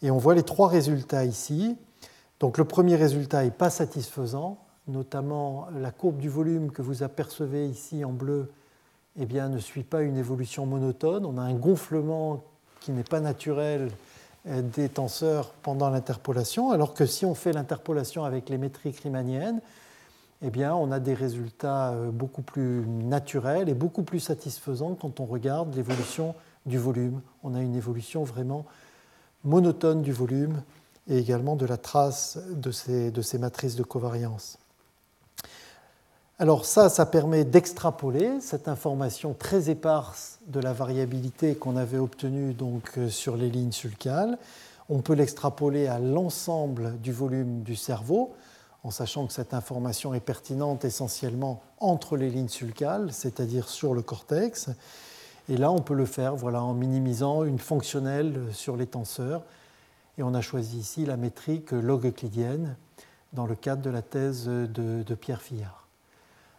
Et on voit les trois résultats ici. Donc le premier résultat n'est pas satisfaisant, notamment la courbe du volume que vous apercevez ici en bleu eh bien, ne suit pas une évolution monotone. On a un gonflement qui n'est pas naturel euh, des tenseurs pendant l'interpolation, alors que si on fait l'interpolation avec les métriques riemanniennes, eh bien, on a des résultats euh, beaucoup plus naturels et beaucoup plus satisfaisants quand on regarde l'évolution du volume. On a une évolution vraiment monotone du volume et également de la trace de ces, matrices de covariance. Alors ça, ça permet d'extrapoler cette information très éparse de la variabilité qu'on avait obtenue donc euh, sur les lignes sulcales. On peut l'extrapoler à l'ensemble du volume du cerveau en sachant que cette information est pertinente essentiellement entre les lignes sulcales, c'est-à-dire sur le cortex. Et là, on peut le faire voilà, en minimisant une fonctionnelle sur les tenseurs. Et on a choisi ici la métrique log-euclidienne dans le cadre de la thèse de, Pierre Fillard.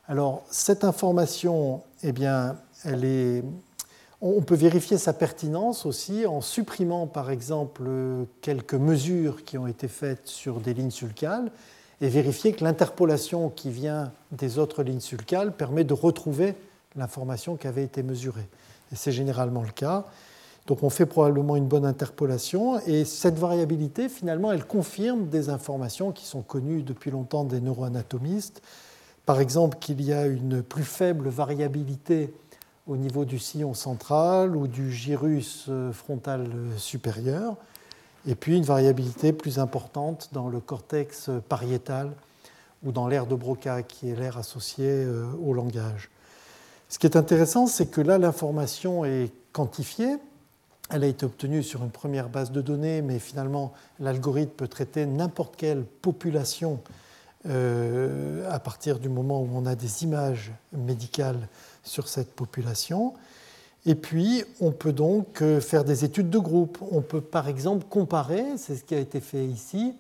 Alors, cette information, eh bien, elle est, on peut vérifier sa pertinence aussi en supprimant, par exemple, quelques mesures qui ont été faites sur des lignes sulcales et vérifier que l'interpolation qui vient des autres lignes sulcales permet de retrouver l'information qui avait été mesurée. Et c'est généralement le cas. Donc on fait probablement une bonne interpolation et cette variabilité, finalement, elle confirme des informations qui sont connues depuis longtemps des neuroanatomistes. Par exemple, qu'il y a une plus faible variabilité au niveau du sillon central ou du gyrus frontal supérieur, et puis une variabilité plus importante dans le cortex pariétal ou dans l'aire de Broca, qui est l'aire associée euh, au langage. Ce qui est intéressant, c'est que là, l'information est quantifiée. Elle a été obtenue sur une première base de données, mais finalement, l'algorithme peut traiter n'importe quelle population euh, à partir du moment où on a des images médicales sur cette population. Et puis, on peut donc euh, faire des études de groupe. On peut par exemple comparer, c'est ce qui a été fait ici,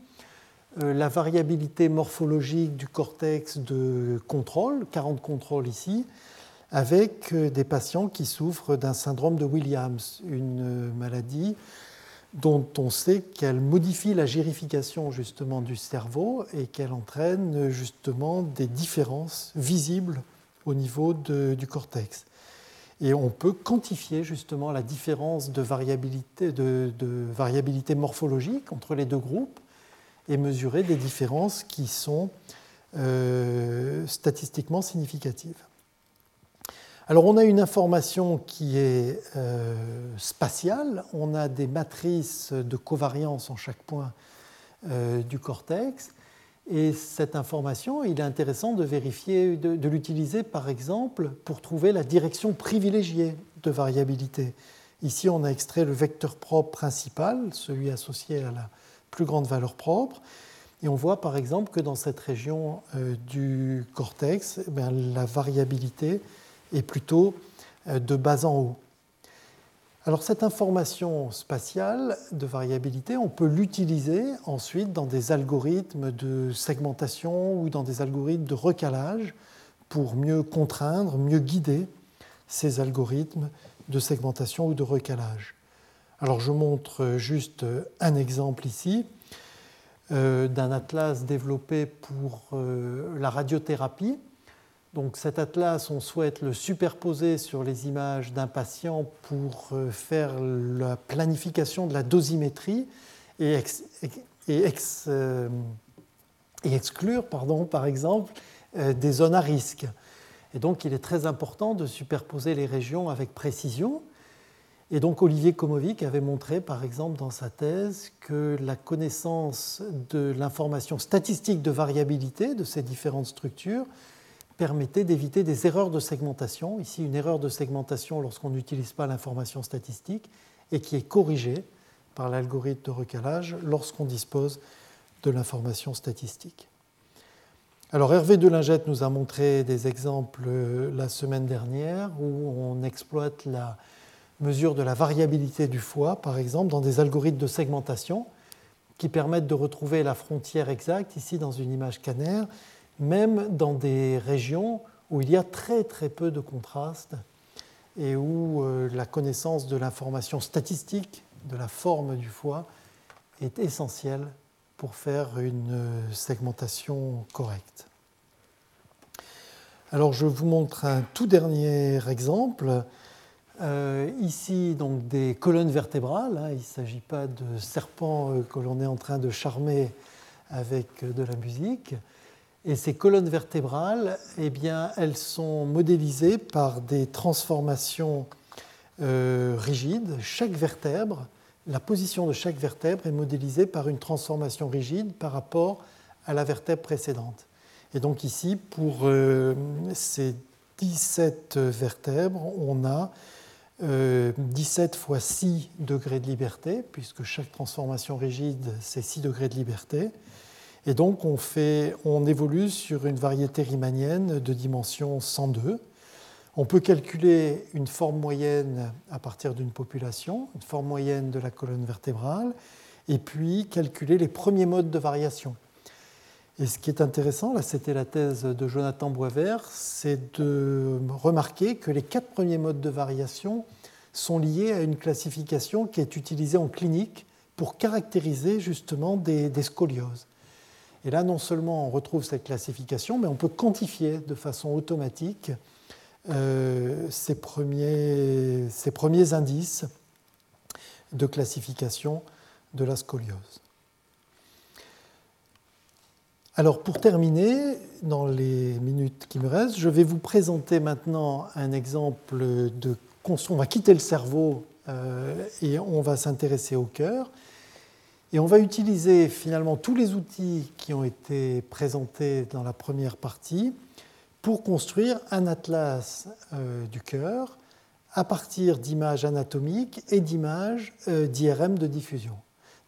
euh, la variabilité morphologique du cortex de contrôle, 40 contrôles ici, avec euh, des patients qui souffrent d'un syndrome de Williams, une maladie dont on sait qu'elle modifie la gérification justement du cerveau et qu'elle entraîne justement des différences visibles au niveau du cortex. Et on peut quantifier justement la différence de variabilité, de, variabilité morphologique entre les deux groupes et mesurer des différences qui sont euh, statistiquement significatives. Alors on a une information qui est euh, spatiale, on a des matrices de covariance en chaque point euh, du cortex, et cette information, il est intéressant de vérifier, de, l'utiliser par exemple pour trouver la direction privilégiée de variabilité. Ici, on a extrait le vecteur propre principal, celui associé à la plus grande valeur propre, et on voit par exemple que dans cette région euh, du cortex, eh la variabilité est plutôt euh, de bas en haut. Alors cette information spatiale de variabilité, on peut l'utiliser ensuite dans des algorithmes de segmentation ou dans des algorithmes de recalage pour mieux contraindre, mieux guider ces algorithmes de segmentation ou de recalage. Alors je montre juste un exemple ici euh, d'un atlas développé pour euh, la radiothérapie donc cet atlas, on souhaite le superposer sur les images d'un patient pour euh, faire la planification de la dosimétrie et, euh, exclure, par exemple, euh, des zones à risque. Et donc il est très important de superposer les régions avec précision. Et donc Olivier Komovic avait montré, par exemple, dans sa thèse, que la connaissance de l'information statistique de variabilité de ces différentes structures permettait d'éviter des erreurs de segmentation. Ici, une erreur de segmentation lorsqu'on n'utilise pas l'information statistique et qui est corrigée par l'algorithme de recalage lorsqu'on dispose de l'information statistique. Alors Hervé Delingette nous a montré des exemples euh, la semaine dernière où on exploite la mesure de la variabilité du foie, par exemple, dans des algorithmes de segmentation qui permettent de retrouver la frontière exacte, ici dans une image canaire, même dans des régions où il y a très très peu de contraste et où euh, la connaissance de l'information statistique de la forme du foie est essentielle pour faire une euh, segmentation correcte. Alors je vous montre un tout dernier exemple. Euh, ici, donc des colonnes vertébrales. Hein. il ne s'agit pas de serpents que l'on est en train de charmer avec de la musique. Et ces colonnes vertébrales, eh bien, elles sont modélisées par des transformations euh, rigides. Chaque vertèbre, la position de chaque vertèbre est modélisée par une transformation rigide par rapport à la vertèbre précédente. Et donc ici, pour euh, ces 17 vertèbres, on a 17 euh, fois 6 degrés de liberté, puisque chaque transformation rigide, c'est 6 degrés de liberté. Et donc on, évolue sur une variété riemannienne de dimension 102. On peut calculer une forme moyenne à partir d'une population, une forme moyenne de la colonne vertébrale, et puis calculer les premiers modes de variation. Et ce qui est intéressant, là c'était la thèse de Jonathan Boisvert, c'est de remarquer que les quatre premiers modes de variation sont liés à une classification qui est utilisée en clinique pour caractériser justement des scolioses. Et là, non seulement on retrouve cette classification, mais on peut quantifier de façon automatique euh, ces, premiers, ces premiers indices de classification de la scoliose. Alors pour terminer, dans les minutes qui me restent, je vais vous présenter maintenant un exemple de... On va quitter le cerveau euh, et on va s'intéresser au cœur. Et on va utiliser finalement tous les outils qui ont été présentés dans la première partie pour construire un atlas euh, du cœur à partir d'images anatomiques et d'images euh, d'IRM de diffusion.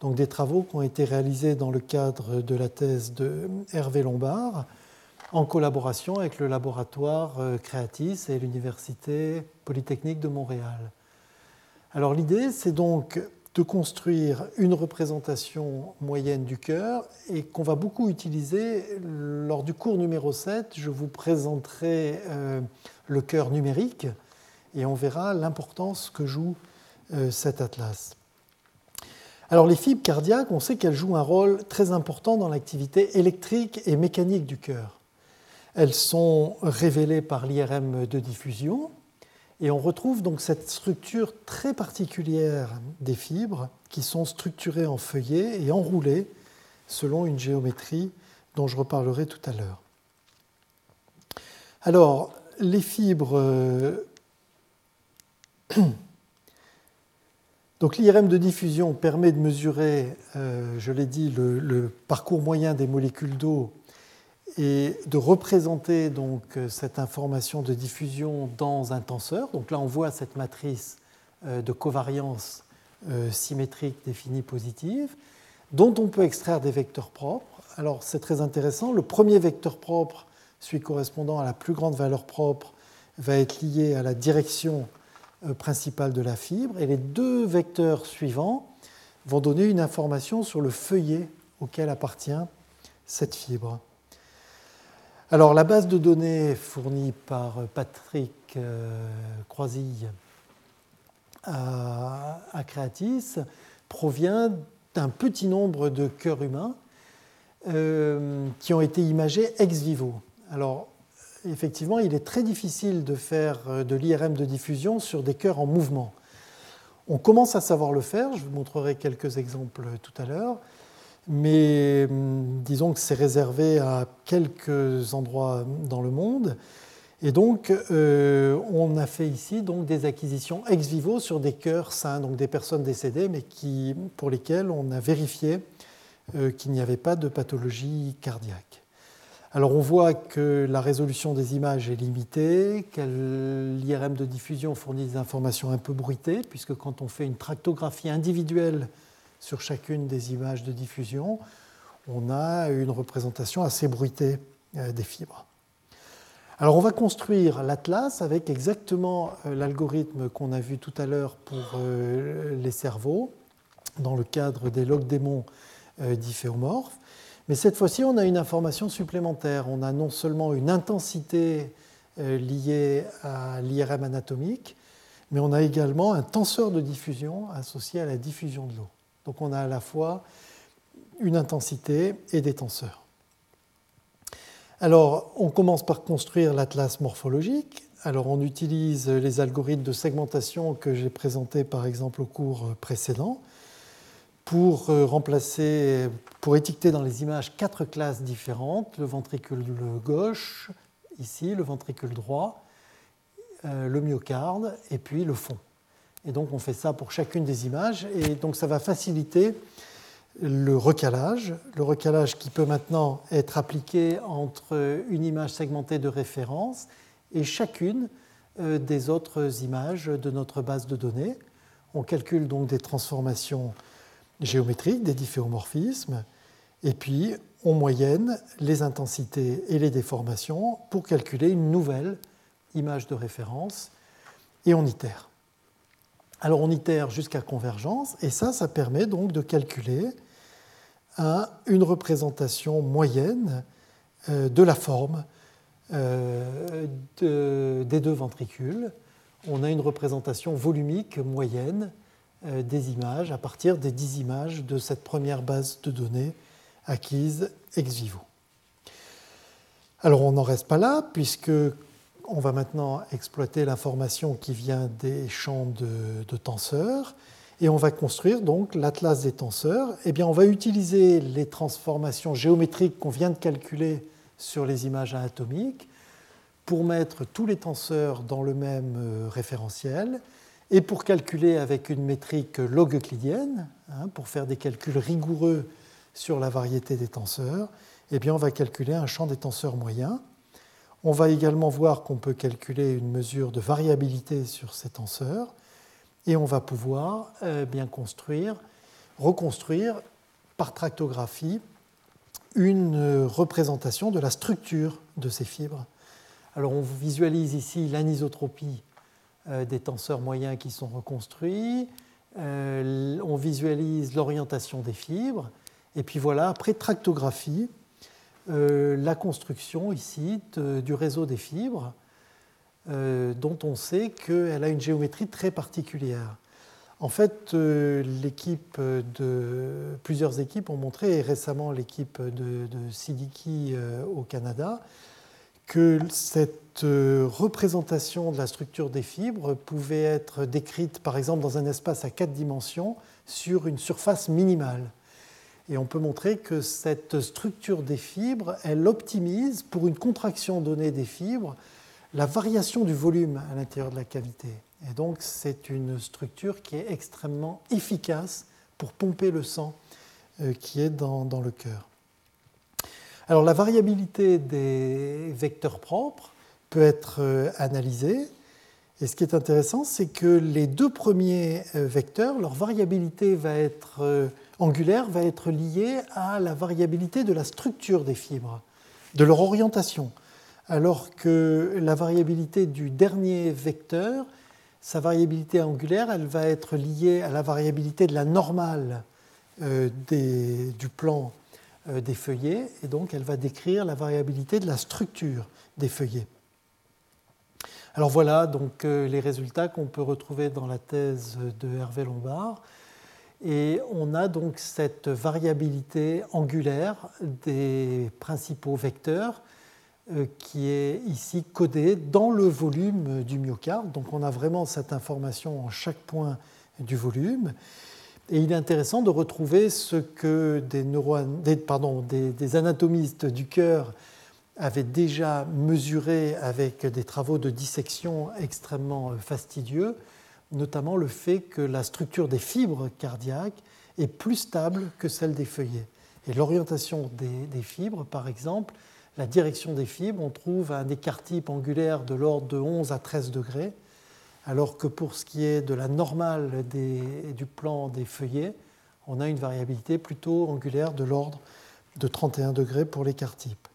Donc des travaux qui ont été réalisés dans le cadre de la thèse de Hervé Lombard en collaboration avec le laboratoire euh, Creatis et l'Université Polytechnique de Montréal. Alors l'idée, c'est donc de construire une représentation moyenne du cœur et qu'on va beaucoup utiliser lors du cours numéro 7. Je vous présenterai euh, le cœur numérique et on verra l'importance que joue euh, cet atlas. Alors les fibres cardiaques, on sait qu'elles jouent un rôle très important dans l'activité électrique et mécanique du cœur. Elles sont révélées par l'IRM de diffusion Et on retrouve donc cette structure très particulière des fibres qui sont structurées en feuillets et enroulées selon une géométrie dont je reparlerai tout à l'heure. Alors, les fibres. Euh, donc l'IRM de diffusion permet de mesurer, euh, je l'ai dit, le, parcours moyen des molécules d'eau et de représenter donc cette information de diffusion dans un tenseur. Donc là, on voit cette matrice euh, de covariance symétrique définie positive, dont on peut extraire des vecteurs propres. Alors c'est très intéressant. Le premier vecteur propre celui correspondant à la plus grande valeur propre va être lié à la direction euh, principale de la fibre, et les deux vecteurs suivants vont donner une information sur le feuillet auquel appartient cette fibre. Alors la base de données fournie par Patrick euh, Croisille à, Creatis provient d'un petit nombre de cœurs humains euh, qui ont été imagés ex vivo. Alors, effectivement, il est très difficile de faire euh, de l'IRM de diffusion sur des cœurs en mouvement. On commence à savoir le faire, je vous montrerai quelques exemples tout à l'heure, mais hum, disons que c'est réservé à quelques endroits dans le monde. Et donc, euh, on a fait ici donc, des acquisitions ex vivo sur des cœurs sains, donc des personnes décédées, mais qui, pour lesquelles on a vérifié euh, qu'il n'y avait pas de pathologie cardiaque. Alors on voit que la résolution des images est limitée, que l'IRM de diffusion fournit des informations un peu bruitées, puisque quand on fait une tractographie individuelle sur chacune des images de diffusion, on a une représentation assez bruitée euh, des fibres. Alors on va construire l'atlas avec exactement euh, l'algorithme qu'on a vu tout à l'heure pour euh, les cerveaux, dans le cadre des log démons difféomorphes. Mais cette fois-ci, on a une information supplémentaire. On a non seulement une intensité liée à l'IRM anatomique, mais on a également un tenseur de diffusion associé à la diffusion de l'eau. Donc on a à la fois une intensité et des tenseurs. Alors, on commence par construire l'atlas morphologique. Alors, on utilise les algorithmes de segmentation que j'ai présentés par exemple au cours précédent pour euh, étiqueter dans les images quatre classes différentes, le ventricule gauche, ici, le ventricule droit, euh, le myocarde et puis le fond. Et donc on fait ça pour chacune des images et donc ça va faciliter le recalage, le recalage qui peut maintenant être appliqué entre une image segmentée de référence et chacune euh, des autres images de notre base de données. On calcule donc des transformations géométriques des difféomorphismes, et puis on moyenne les intensités et les déformations pour calculer une nouvelle image de référence, et on itère. Alors on itère jusqu'à convergence, et ça, ça permet donc de calculer une représentation moyenne euh, de la forme euh, des deux ventricules. On a une représentation volumique moyenne euh, des images à partir des 10 images de cette première base de données acquise ex vivo. Alors on n'en reste pas là, puisque on va maintenant exploiter l'information qui vient des champs de, tenseurs, et on va construire donc l'atlas des tenseurs. Eh bien, on va utiliser les transformations géométriques qu'on vient de calculer sur les images anatomiques pour mettre tous les tenseurs dans le même euh, référentiel et pour calculer avec une métrique log-euclidienne, hein, pour faire des calculs rigoureux sur la variété des tenseurs, eh bien on va calculer un champ des tenseurs moyens. On va également voir qu'on peut calculer une mesure de variabilité sur ces tenseurs et on va pouvoir euh, bien construire, reconstruire par tractographie une représentation de la structure de ces fibres. Alors on visualise ici l'anisotropie euh, des tenseurs moyens qui sont reconstruits. Euh, on visualise l'orientation des fibres. Et puis voilà, après tractographie, euh, la construction ici du réseau des fibres, dont on sait qu'elle a une géométrie très particulière. En fait, l'équipe de plusieurs équipes ont montré, et récemment l'équipe de, de Sidiki au Canada, que cette euh, représentation de la structure des fibres pouvait être décrite par exemple dans un espace à quatre dimensions sur une surface minimale. Et on peut montrer que cette structure des fibres, elle optimise pour une contraction donnée des fibres la variation du volume à l'intérieur de la cavité. Et donc c'est une structure qui est extrêmement efficace pour pomper le sang euh, qui est dans, le cœur. Alors la variabilité des vecteurs propres peut être euh, analysée. Et ce qui est intéressant, c'est que les deux premiers euh, vecteurs, leur variabilité va être angulaire va être liée à la variabilité de la structure des fibres, de leur orientation, alors que la variabilité du dernier vecteur, sa variabilité angulaire, elle va être liée à la variabilité de la normale euh, du plan euh, des feuillets, et donc elle va décrire la variabilité de la structure des feuillets. Alors voilà donc euh, les résultats qu'on peut retrouver dans la thèse de Hervé Lombard. Et on a donc cette variabilité angulaire des principaux vecteurs euh, qui est ici codée dans le volume du myocarde. Donc on a vraiment cette information en chaque point du volume. Et il est intéressant de retrouver ce que des, des anatomistes du cœur avaient déjà mesuré avec des travaux de dissection extrêmement fastidieux, notamment le fait que la structure des fibres cardiaques est plus stable que celle des feuillets. Et l'orientation des, fibres, par exemple, la direction des fibres, on trouve un écart type angulaire de l'ordre de 11 à 13 degrés, alors que pour ce qui est de la normale du plan des feuillets, on a une variabilité plutôt angulaire de l'ordre de 31 degrés pour l'écart type.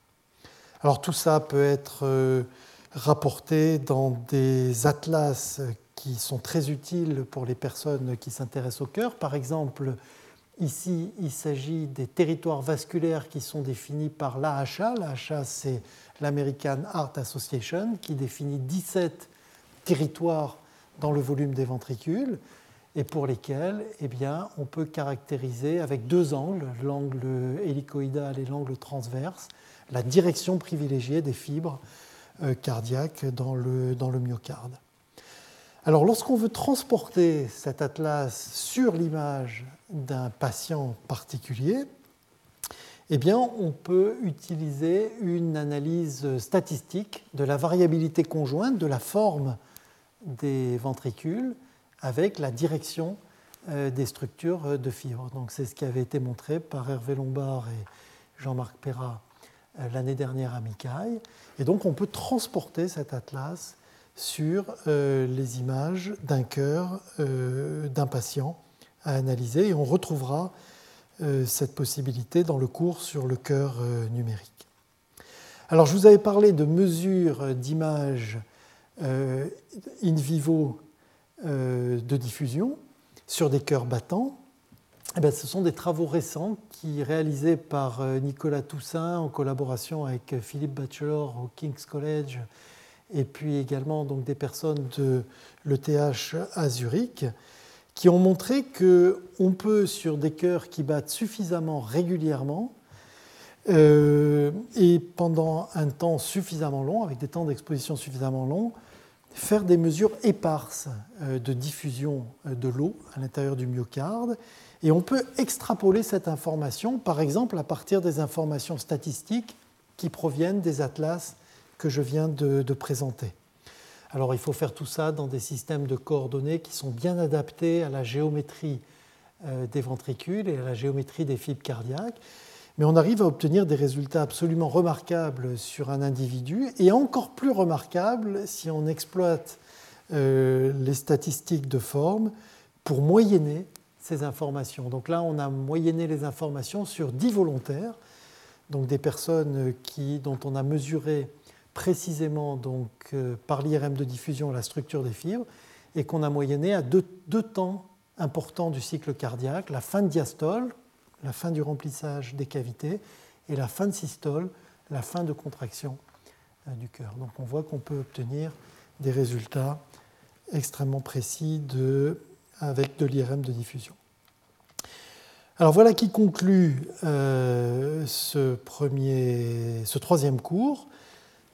Alors tout ça peut être euh, rapporté dans des atlas qui sont très utiles pour les personnes qui s'intéressent au cœur. Par exemple, ici, il s'agit des territoires vasculaires qui sont définis par l'AHA. L'AHA, c'est l'American Heart Association, qui définit 17 territoires dans le volume des ventricules et pour lesquels eh bien, on peut caractériser avec deux angles, l'angle hélicoïdal et l'angle transverse, la direction privilégiée des fibres euh, cardiaques dans le, dans le myocarde. Alors lorsqu'on veut transporter cet atlas sur l'image d'un patient particulier, eh bien, on peut utiliser une analyse statistique de la variabilité conjointe de la forme des ventricules avec la direction euh, des structures de fibres. Donc, c'est ce qui avait été montré par Hervé Lombard et Jean-Marc Perrat euh, l'année dernière à Micaille. Et donc, on peut transporter cet atlas sur euh, les images d'un cœur euh, d'un patient à analyser et on retrouvera euh, cette possibilité dans le cours sur le cœur numérique. Alors je vous avais parlé de mesures d'images in vivo de diffusion sur des cœurs battants. Eh bien, ce sont des travaux récents qui, réalisés par Nicolas Toussaint en collaboration avec Philippe Batchelor au King's College et puis également donc, des personnes de l'ETH à Zurich, qui ont montré qu'on peut, sur des cœurs qui battent suffisamment régulièrement, euh, et pendant un temps suffisamment long, avec des temps d'exposition suffisamment longs, faire des mesures éparses euh, de diffusion euh, de l'eau à l'intérieur du myocarde. Et on peut extrapoler cette information, par exemple, à partir des informations statistiques qui proviennent des atlas que je viens de, présenter. Alors il faut faire tout ça dans des systèmes de coordonnées qui sont bien adaptés à la géométrie euh, des ventricules et à la géométrie des fibres cardiaques. Mais on arrive à obtenir des résultats absolument remarquables sur un individu et encore plus remarquables si on exploite euh, les statistiques de forme pour moyenner ces informations. Donc là, on a moyenné les informations sur 10 volontaires, donc des personnes qui, dont on a mesuré précisément donc, euh, par l'IRM de diffusion la structure des fibres et qu'on a moyenné à deux, temps importants du cycle cardiaque, la fin de diastole, la fin du remplissage des cavités, et la fin de systole, la fin de contraction euh, du cœur. Donc on voit qu'on peut obtenir des résultats extrêmement précis de, avec de l'IRM de diffusion. Alors voilà qui conclut euh, ce, premier, ce troisième cours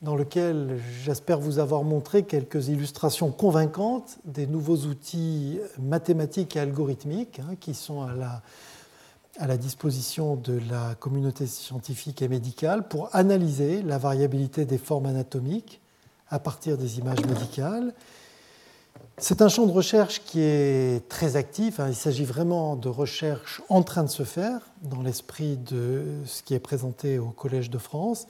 dans lequel j'espère vous avoir montré quelques illustrations convaincantes des nouveaux outils mathématiques et algorithmiques hein, qui sont à la, à la disposition de la communauté scientifique et médicale pour analyser la variabilité des formes anatomiques à partir des images médicales. C'est un champ de recherche qui est très actif. Hein. Il s'agit vraiment de recherche en train de se faire dans l'esprit de ce qui est présenté au Collège de France.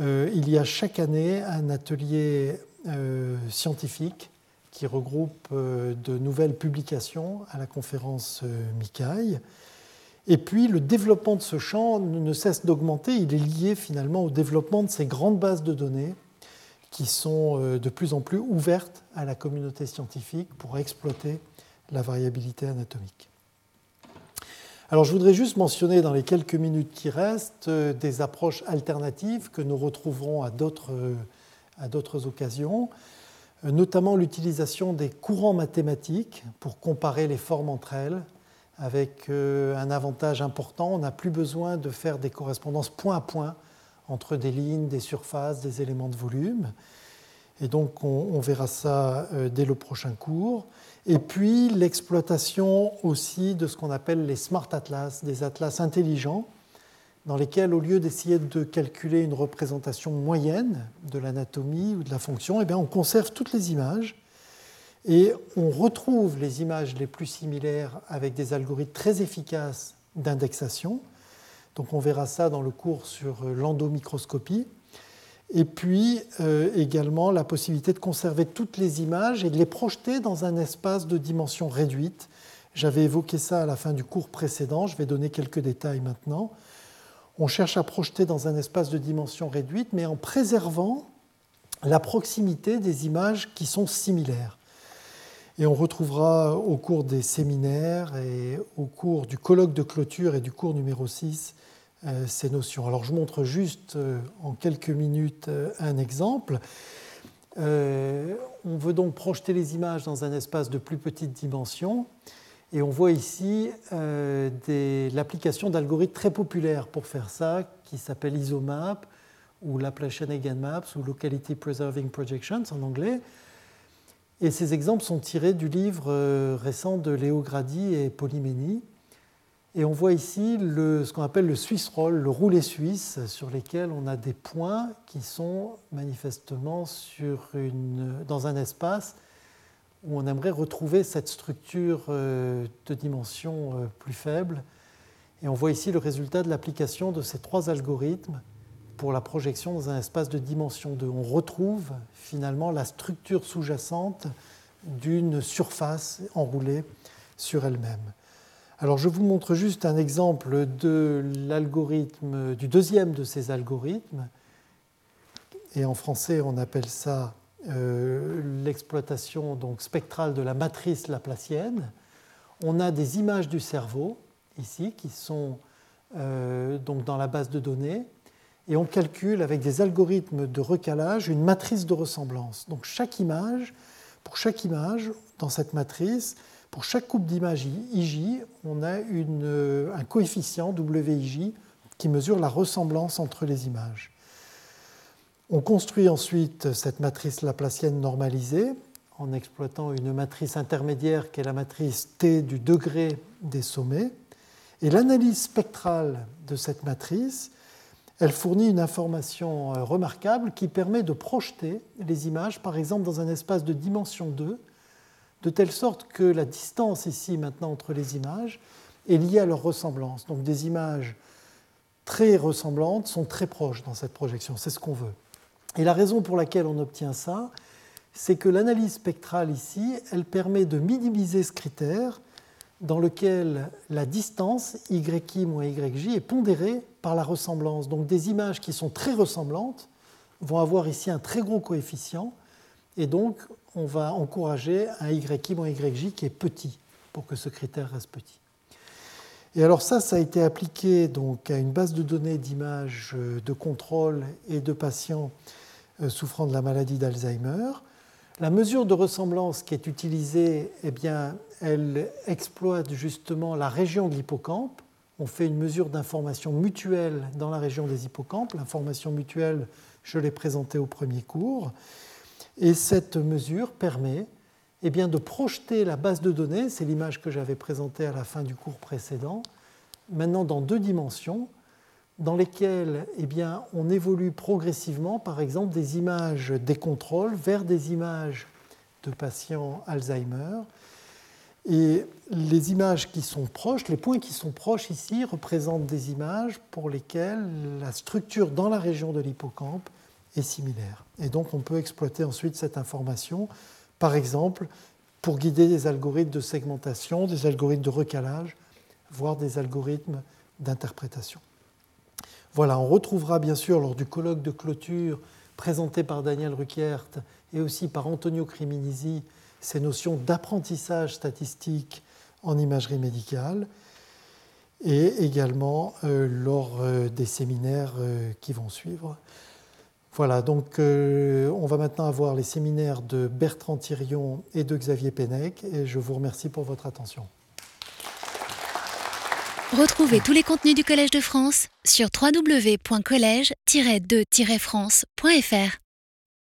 Euh, il y a chaque année un atelier euh, scientifique qui regroupe euh, de nouvelles publications à la conférence MICAI. Et puis le développement de ce champ ne cesse d'augmenter. Il est lié finalement au développement de ces grandes bases de données qui sont de plus en plus ouvertes à la communauté scientifique pour exploiter la variabilité anatomique. Alors je voudrais juste mentionner dans les quelques minutes qui restent euh, des approches alternatives que nous retrouverons à d'autres, euh, occasions, euh, notamment l'utilisation des courants mathématiques pour comparer les formes entre elles, avec un avantage important, on n'a plus besoin de faire des correspondances point à point entre des lignes, des surfaces, des éléments de volume. Et donc on verra ça dès le prochain cours. Et puis l'exploitation aussi de ce qu'on appelle les smart atlas, des atlas intelligents, dans lesquels, au lieu d'essayer de calculer une représentation moyenne de l'anatomie ou de la fonction, eh bien, on conserve toutes les images et on retrouve les images les plus similaires avec des algorithmes très efficaces d'indexation. Donc on verra ça dans le cours sur l'endomicroscopie et puis euh, également la possibilité de conserver toutes les images et de les projeter dans un espace de dimension réduite. J'avais évoqué ça à la fin du cours précédent, je vais donner quelques détails maintenant. On cherche à projeter dans un espace de dimension réduite, mais en préservant la proximité des images qui sont similaires. Et on retrouvera au cours des séminaires et au cours du colloque de clôture et du cours numéro 6 euh, ces notions. Alors je montre juste euh, en quelques minutes euh, un exemple. on veut donc projeter les images dans un espace de plus petite dimension. Et on voit ici l'application d'algorithmes très populaires pour faire ça, qui s'appelle ISOMAP ou Laplacian Eigenmaps ou Locality Preserving Projections en anglais. Et ces exemples sont tirés du livre récent de Léo Grady et Polyménie. Et on voit ici ce qu'on appelle le Swiss roll, le roulé suisse, sur lesquels on a des points qui sont manifestement dans un espace où on aimerait retrouver cette structure euh, de dimension euh, plus faible. Et on voit ici le résultat de l'application de ces trois algorithmes pour la projection dans un espace de dimension 2. On retrouve finalement la structure sous-jacente d'une surface enroulée sur elle-même. Alors je vous montre juste un exemple de l'algorithme, du deuxième de ces algorithmes. Et en français, on appelle ça euh, l'exploitation donc spectrale de la matrice laplacienne. On a des images du cerveau ici qui sont euh, donc dans la base de données et on calcule avec des algorithmes de recalage une matrice de ressemblance. Donc chaque image, pour chaque image dans cette matrice, pour chaque coupe d'image IJ, on a une, un coefficient WIJ qui mesure la ressemblance entre les images. On construit ensuite cette matrice laplacienne normalisée en exploitant une matrice intermédiaire qui est la matrice T du degré des sommets. Et l'analyse spectrale de cette matrice, elle fournit une information euh, remarquable qui permet de projeter les images, par exemple, dans un espace de dimension 2, de telle sorte que la distance ici maintenant entre les images est liée à leur ressemblance. Donc des images très ressemblantes sont très proches dans cette projection, c'est ce qu'on veut. Et la raison pour laquelle on obtient ça, c'est que l'analyse spectrale ici, elle permet de minimiser ce critère dans lequel la distance YI moins YJ est pondérée par la ressemblance. Donc des images qui sont très ressemblantes vont avoir ici un très gros coefficient et donc on va encourager un YI moins YJ qui est petit pour que ce critère reste petit. Et alors ça, ça a été appliqué donc à une base de données d'images euh, de contrôle et de patients euh, souffrant de la maladie d'Alzheimer. La mesure de ressemblance qui est utilisée, eh bien, elle exploite justement la région de l'hippocampe on fait une mesure d'information mutuelle dans la région des hippocampes. L'information mutuelle, je l'ai présentée au premier cours. Et cette mesure permet eh bien, de projeter la base de données, c'est l'image que j'avais présentée à la fin du cours précédent, maintenant dans deux dimensions, dans lesquelles eh bien, on évolue progressivement, par exemple, des images des contrôles vers des images de patients Alzheimer. Et les images qui sont proches, les points qui sont proches ici, représentent des images pour lesquelles la structure dans la région de l'hippocampe est similaire. Et donc on peut exploiter ensuite cette information, par exemple, pour guider des algorithmes de segmentation, des algorithmes de recalage, voire des algorithmes d'interprétation. Voilà, on retrouvera bien sûr lors du colloque de clôture présenté par Daniel Ruckert et aussi par Antonio Criminisi ces notions d'apprentissage statistique en imagerie médicale et également euh, lors euh, des séminaires euh, qui vont suivre. Voilà, donc on va maintenant avoir les séminaires de Bertrand Thirion et de Xavier Pennec et je vous remercie pour votre attention. Retrouvez tous les contenus du Collège de France sur www.colège-2-france.fr.